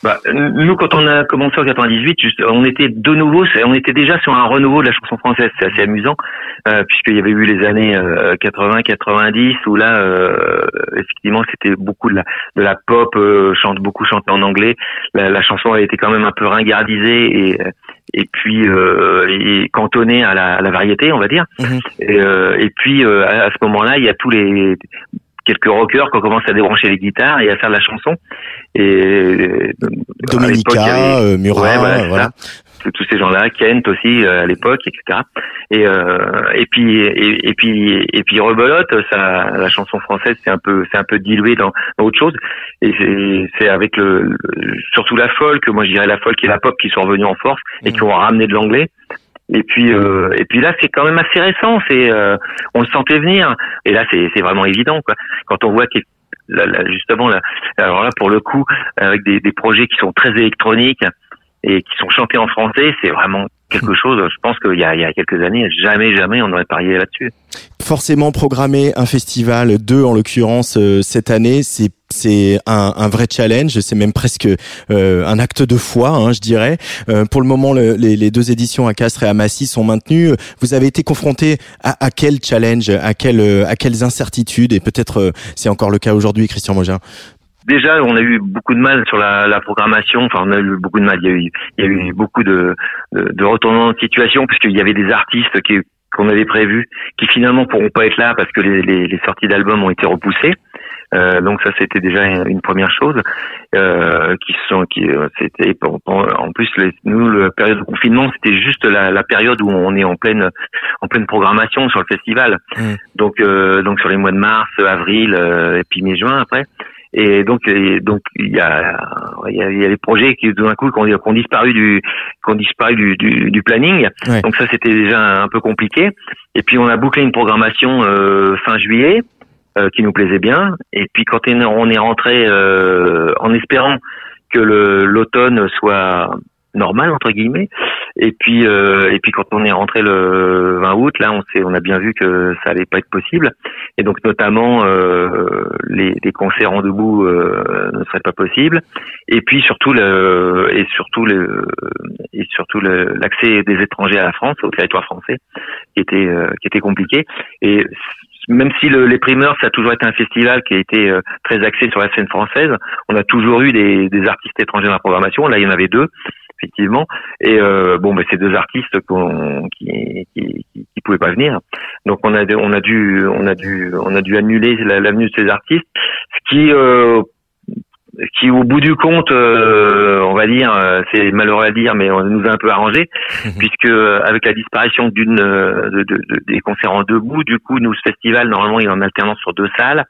Speaker 8: Bah, nous, quand on a commencé en 98, juste, on était de nouveau, on était déjà sur un renouveau de la chanson française. C'est assez amusant, euh, puisqu'il y avait eu les années 80-90 où là, euh, effectivement, c'était beaucoup de la, de la pop, euh, chante beaucoup chanté en anglais. La, la chanson a été quand même un peu ringardisée et et puis euh, et cantonnée à la, à la variété, on va dire.
Speaker 2: Mhm.
Speaker 8: Et, euh, et puis euh, à, à ce moment-là, il y a tous les quelques rockers qui ont commencé à débrancher les guitares et à faire de la chanson. Et euh,
Speaker 2: Dominica,
Speaker 8: avait-
Speaker 2: euh, Murat,
Speaker 8: Ouais, voilà. Tous- ces gens-là, Kent aussi euh, à l'époque, etc. Et euh, et puis et, et puis et puis rebelote, ça, la chanson française c'est un peu c'est un peu dilué dans, dans autre chose. Et c'est avec le, le- surtout la folk, moi je dirais la folk et la pop qui sont revenus en force et qui ont ramené de l'anglais. Et puis euh, et puis là c'est quand même assez récent, c'est euh, on le sentait venir. Et là c'est c'est vraiment évident quoi. Quand on voit là, justement là, alors là pour le coup avec des, des projets qui sont très électroniques et qui sont chantés en français, c'est vraiment quelque chose. Je pense qu'il y a, il y a quelques années, jamais, jamais on n'aurait parié là-dessus.
Speaker 2: Forcément programmer un festival, deux en l'occurrence euh, cette année, c'est c'est un, vrai challenge, c'est même presque euh, un acte de foi, hein, je dirais. Euh, pour le moment, le- les, deux éditions à Castres et à Massy sont maintenues. Vous avez été confronté à, quel challenge, à, quel, à quelles incertitudes, et peut-être euh, c'est encore le cas aujourd'hui, Christian Mogin.
Speaker 8: Déjà, on a eu beaucoup de mal sur la, programmation. Enfin, on a eu beaucoup de mal. Il y a eu, beaucoup de, de, de retournements de situation puisqu'il y avait des artistes qui qu'on avait prévus qui finalement pourront pas être là parce que les sorties d'albums ont été repoussées. Euh, donc ça c'était déjà une, première chose euh, qui sont qui euh, c'était en- plus les, nous la période de confinement c'était juste la, la période où on est en pleine en pleine programmation sur le festival
Speaker 2: Mm.
Speaker 8: donc euh, donc sur les mois de mars avril euh, et puis mai juin après Et donc, et donc il y a, il y a, il y a des projets qui d'un coup qui ont disparu du, qui ont disparu du, du, du planning.
Speaker 2: Ouais.
Speaker 8: Donc ça, c'était déjà un peu compliqué. Et puis on a bouclé une programmation euh, fin juillet euh, qui nous plaisait bien. Et puis quand on est- rentré euh, en espérant que l'automne soit normal entre guillemets. Et puis euh, et puis quand on est rentré le 20 août, là on s'est on a bien vu que ça allait pas être possible. Et donc notamment euh, les, les concerts en debout euh, ne seraient pas possibles. Et puis surtout le et surtout le et surtout l'accès des étrangers à la France, au territoire français, qui était euh, qui était compliqué. Et même si le, les primeurs, ça a toujours été un festival qui a été euh, très axé sur la scène française, on a toujours eu des, des artistes étrangers dans la programmation. Là, il y en avait deux, effectivement. Et euh, bon, ben, c'est deux artistes qu'on, qui, qui, qui, pouvaient pas venir. Donc on a, on a dû, on a dû, on a dû annuler la, de ces artistes, ce qui euh, qui au bout du compte, euh, on va dire, euh, c'est malheureux à dire, mais on nous a un peu arrangé, puisque euh, avec la disparition d'une euh, de, de- de- des concerts en debout, du coup, nous ce festival normalement il est en alternance sur deux salles.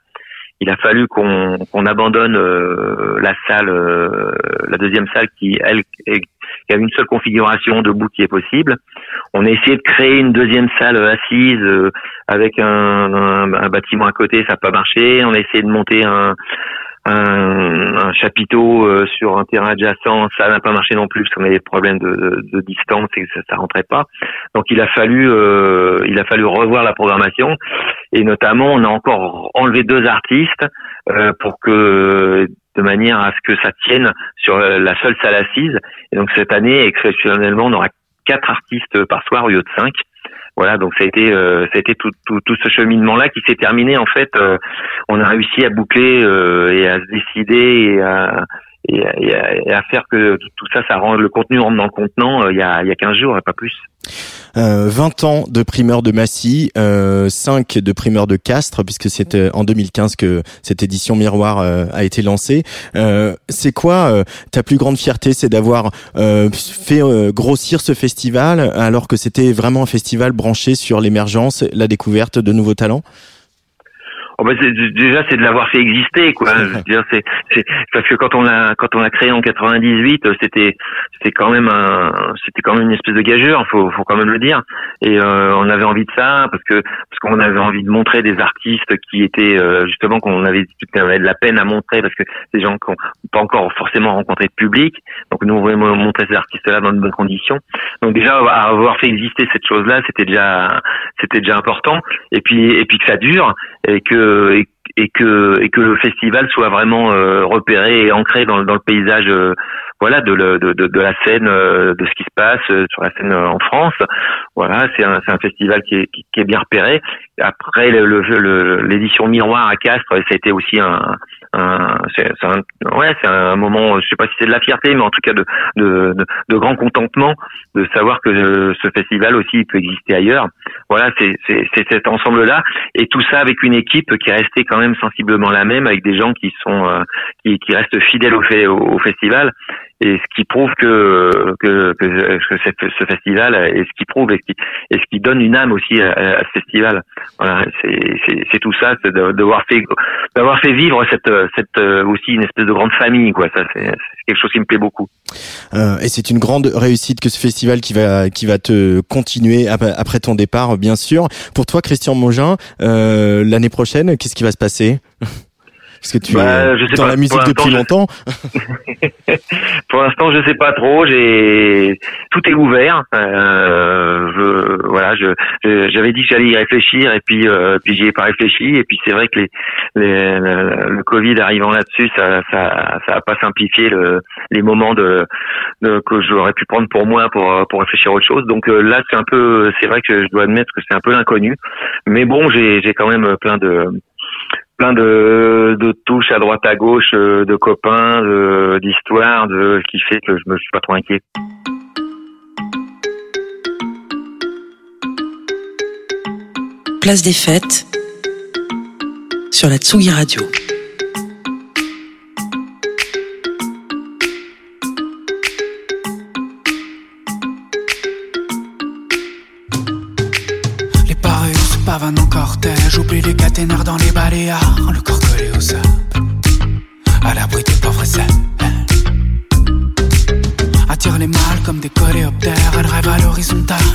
Speaker 8: Il a fallu qu'on qu'on abandonne euh, la salle, euh, la deuxième salle qui elle est- qui a une seule configuration debout qui est possible. On a essayé de créer une deuxième salle assise euh, avec un, un- un bâtiment à côté, ça n'a pas marché. On a essayé de monter un un, un chapiteau euh, sur un terrain adjacent, ça n'a pas marché non plus parce qu'on avait des problèmes de, de, de distance et que ça, ça rentrait pas. Donc il a fallu euh, il a fallu revoir la programmation et notamment on a encore enlevé deux artistes euh, pour que de manière à ce que ça tienne sur la seule salle assise. Et donc cette année exceptionnellement on aura quatre artistes par soir au lieu de cinq. Voilà, donc ça a été, euh, ça a été tout, ce cheminement-là qui s'est terminé. En fait, euh, on a réussi à boucler euh, et à se décider et à, et faire que tout- ça, ça rend le contenu rentre dans le contenant. il y a, il y a 15 jours et pas plus.
Speaker 2: Euh, 20 ans de primeur de Massy, euh, 5 de primeur de Castres, puisque c'est euh, en 2015 que cette édition Miroir euh, a été lancée. Euh, c'est quoi euh, ta plus grande fierté C'est d'avoir euh, fait euh, grossir ce festival alors que c'était vraiment un festival branché sur l'émergence, la découverte de nouveaux talents?
Speaker 8: Oh c'est- déjà c'est de l'avoir fait exister quoi. Je veux dire c'est parce que quand on a quand on a créé en 98 euh, c'était c'était quand même un c'était quand même une espèce de gageure faut faut quand même le dire. Et euh, on avait envie de ça parce que parce qu'on avait envie de montrer des artistes qui étaient euh, justement qu'on avait, qu'on avait de la peine à montrer parce que des gens qui n'ont pas encore forcément rencontré de public. Donc nous on voulait montrer ces artistes là dans de bonnes conditions. Donc déjà avoir fait exister cette chose là c'était déjà c'était déjà important. Et puis et puis que ça dure et que et, que le festival soit vraiment euh, repéré et ancré dans, le paysage euh, voilà de, la scène euh, de ce qui se passe sur la scène en France. Voilà c'est un festival qui est qui, qui est bien repéré après le- le- l'édition miroir à Castres été aussi un un c'est c'est un ouais c'est un moment je sais pas si c'est de la fierté mais en tout cas de de, de, de grand contentement de savoir que euh, ce festival aussi peut exister ailleurs. Voilà c'est c'est cet ensemble là et tout ça avec une équipe qui est restée quand même sensiblement la même avec des gens qui sont euh, qui, qui restent fidèles au, fait, au festival et ce qui prouve que que, que, que ce festival et ce qui prouve et ce qui, et ce qui donne une âme aussi à, ce festival. Voilà c'est tout ça c'est d'avoir fait d'avoir fait vivre cette cette aussi une espèce de grande famille quoi. Ça c'est quelque chose qui me plaît beaucoup.
Speaker 2: Euh, et c'est une grande réussite que ce festival qui va qui va te continuer ap- après ton départ, bien sûr. Pour toi, Christian Mogin, euh, l'année prochaine, qu'est-ce qui va se passer? Parce que tu
Speaker 8: Bah,
Speaker 2: es dans
Speaker 8: pas.
Speaker 2: la musique depuis longtemps.
Speaker 8: Pour l'instant, je sais pas trop. J'ai tout est ouvert. Euh, je, voilà, je j'avais dit que j'allais y réfléchir et puis euh, puis j'y ai pas réfléchi. Et puis c'est vrai que les, les- le, le Covid arrivant là-dessus, ça ça ça a pas simplifié le, les moments de, de que j'aurais pu prendre pour moi pour pour réfléchir à autre chose. Donc euh, là, c'est un peu, c'est vrai que je dois admettre que c'est un peu l'inconnu. Mais bon, j'ai j'ai quand même plein de plein de, de touches à droite à gauche euh, de copains de- d'histoires de ce qui fait que je me suis pas trop inquiet
Speaker 1: Place des fêtes sur la Tsugi Radio.
Speaker 9: Pavanent en cortège, oublie les caténaires dans les baléares, le corps collé au sable. à l'abri des pauvres ailes. Attire les mâles comme des coléoptères, elle rêve à l'horizontale,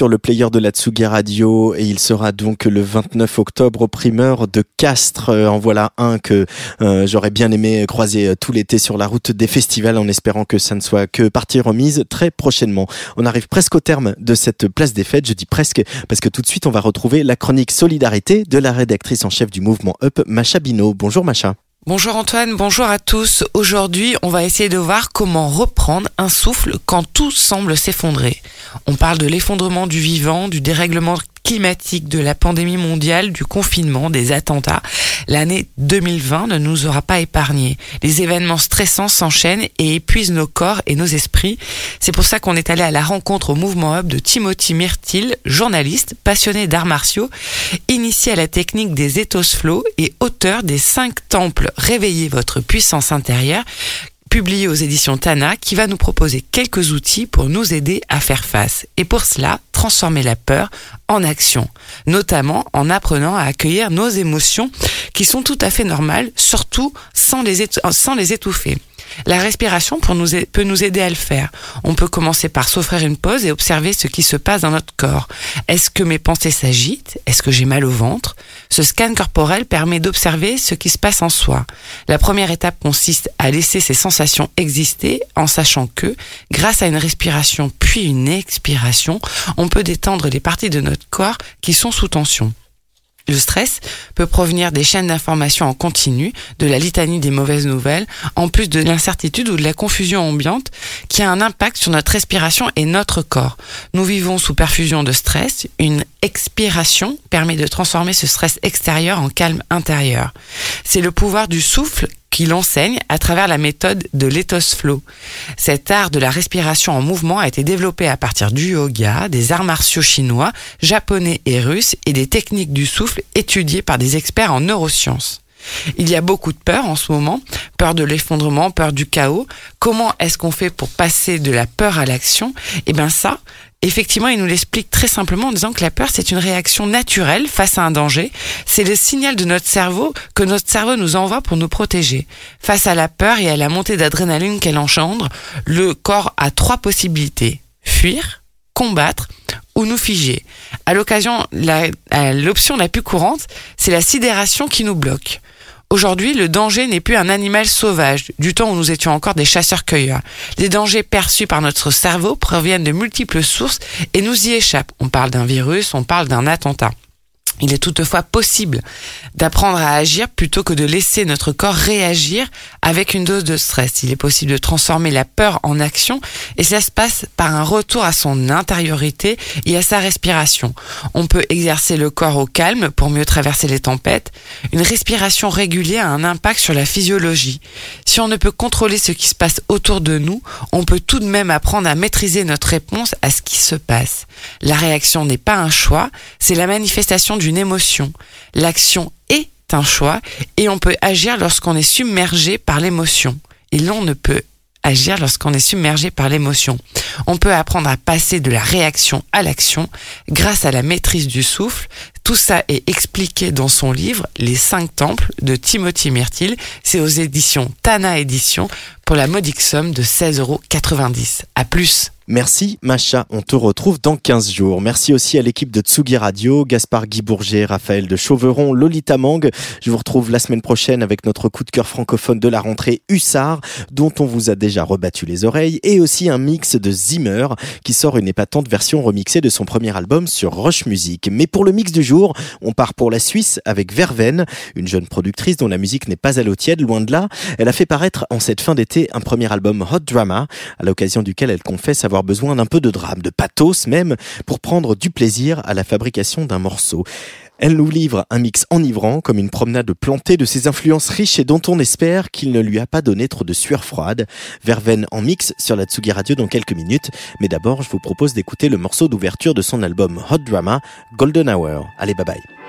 Speaker 9: sur le
Speaker 2: player de la Tsugi Radio et il sera donc le 29 octobre au primeur de Castres. Euh, En voilà un que euh, j'aurais bien aimé croiser euh, tout l'été sur la route des festivals en espérant que ça ne soit que partie remise très prochainement. On arrive presque au terme de cette place des fêtes. Je dis presque parce que tout de suite on va retrouver la chronique solidarité de la rédactrice en chef du mouvement Up, Macha Bino. Bonjour Macha.
Speaker 10: Bonjour Antoine, bonjour à tous. Aujourd'hui, on va essayer de voir comment reprendre un souffle quand tout semble s'effondrer. On parle de l'effondrement du vivant, du dérèglement climatique, de la pandémie mondiale, du confinement, des attentats. L'année 2020 ne nous aura pas épargnés. Les événements stressants s'enchaînent et épuisent nos corps et nos esprits. C'est pour ça qu'on est allé à la rencontre au mouvement Hub de Timothy Myrtil, journaliste, passionné d'arts martiaux, initié à la technique des ethos flow et auteur des cinq temples Réveillez votre puissance intérieure publié aux éditions Tana, qui va nous proposer quelques outils pour nous aider à faire face. Et pour cela, transformer la peur en action, notamment en apprenant à accueillir nos émotions qui sont tout à fait normales, surtout sans les, sans les étouffer. La respiration peut nous aider à le faire. On peut commencer par s'offrir une pause et observer ce qui se passe dans notre corps. Est-ce que mes pensées s'agitent? Est-ce que j'ai mal au ventre? Ce scan corporel permet d'observer ce qui se passe en soi. La première étape consiste à laisser ces sensations exister en sachant que, grâce à une respiration puis une expiration, on peut détendre les parties de notre corps qui sont sous tension. Le stress peut provenir des chaînes d'information en continu, de la litanie des mauvaises nouvelles, en plus de l'incertitude ou de la confusion ambiante qui a un impact sur notre respiration et notre corps. Nous vivons sous perfusion de stress. Une expiration permet de transformer ce stress extérieur en calme intérieur. C'est le pouvoir du souffle qui l'enseigne à travers la méthode de l'ethos flow. Cet art de la respiration en mouvement a été développé à partir du yoga, des arts martiaux chinois, japonais et russes et des techniques du souffle étudiées par des experts en neurosciences. Il y a beaucoup de peur en ce moment, peur de l'effondrement, peur du chaos. Comment est-ce qu'on fait pour passer de la peur à l'action? Eh bien ça, effectivement, il nous l'explique très simplement en disant que la peur, c'est une réaction naturelle face à un danger. C'est le signal de notre cerveau que notre cerveau nous envoie pour nous protéger. Face à la peur et à la montée d'adrénaline qu'elle engendre, le corps a trois possibilités. Fuir, combattre ou nous figer. À l'occasion, la- l'option la plus courante, c'est la sidération qui nous bloque. Aujourd'hui, le danger n'est plus un animal sauvage, du temps où nous étions encore des chasseurs-cueilleurs. Les dangers perçus par notre cerveau proviennent de multiples sources et nous y échappent. On parle d'un virus, on parle d'un attentat. Il est toutefois possible d'apprendre à agir plutôt que de laisser notre corps réagir avec une dose de stress. Il est possible de transformer la peur en action et ça se passe par un retour à son intériorité et à sa respiration. On peut exercer le corps au calme pour mieux traverser les tempêtes. Une respiration régulière a un impact sur la physiologie. Si on ne peut contrôler ce qui se passe autour de nous, on peut tout de même apprendre à maîtriser notre réponse à ce qui se passe. La réaction n'est pas un choix, c'est la manifestation d'une émotion. L'action est un choix et on peut agir lorsqu'on est submergé par l'émotion. Et l'on ne peut agir lorsqu'on est submergé par l'émotion. On peut apprendre à passer de la réaction à l'action grâce à la maîtrise du souffle. Tout ça est expliqué dans son livre Les cinq temples de Timothy Myrtil. C'est aux éditions Tana Éditions pour la modique somme de 16,90 euros. À plus!
Speaker 2: Merci Macha, on te retrouve dans 15 jours. Merci aussi à l'équipe de Tsugi Radio, Gaspard Guy Bourget, Raphaël de Chauveron, Lolita Mang. Je vous retrouve la semaine prochaine avec notre coup de cœur francophone de la rentrée Hussard, dont on vous a déjà rebattu les oreilles, et aussi un mix de Zimmer qui sort une épatante version remixée de son premier album sur Roche Music. Mais pour le mix du jour, on part pour la Suisse avec Verveine, une jeune productrice dont la musique n'est pas à l'eau tiède, loin de là. Elle a fait paraître en cette fin d'été un premier album Hot Drama, à l'occasion duquel elle confesse besoin d'un peu de drame, de pathos même, pour prendre du plaisir à la fabrication d'un morceau. Elle nous livre un mix enivrant, comme une promenade plantée de ses influences riches et dont on espère qu'il ne lui a pas donné trop de sueur froide. Verveine en mix sur la Tsugi Radio dans quelques minutes, mais d'abord je vous propose d'écouter le morceau d'ouverture de son album Hot Drama, Golden Hour. Allez, bye bye.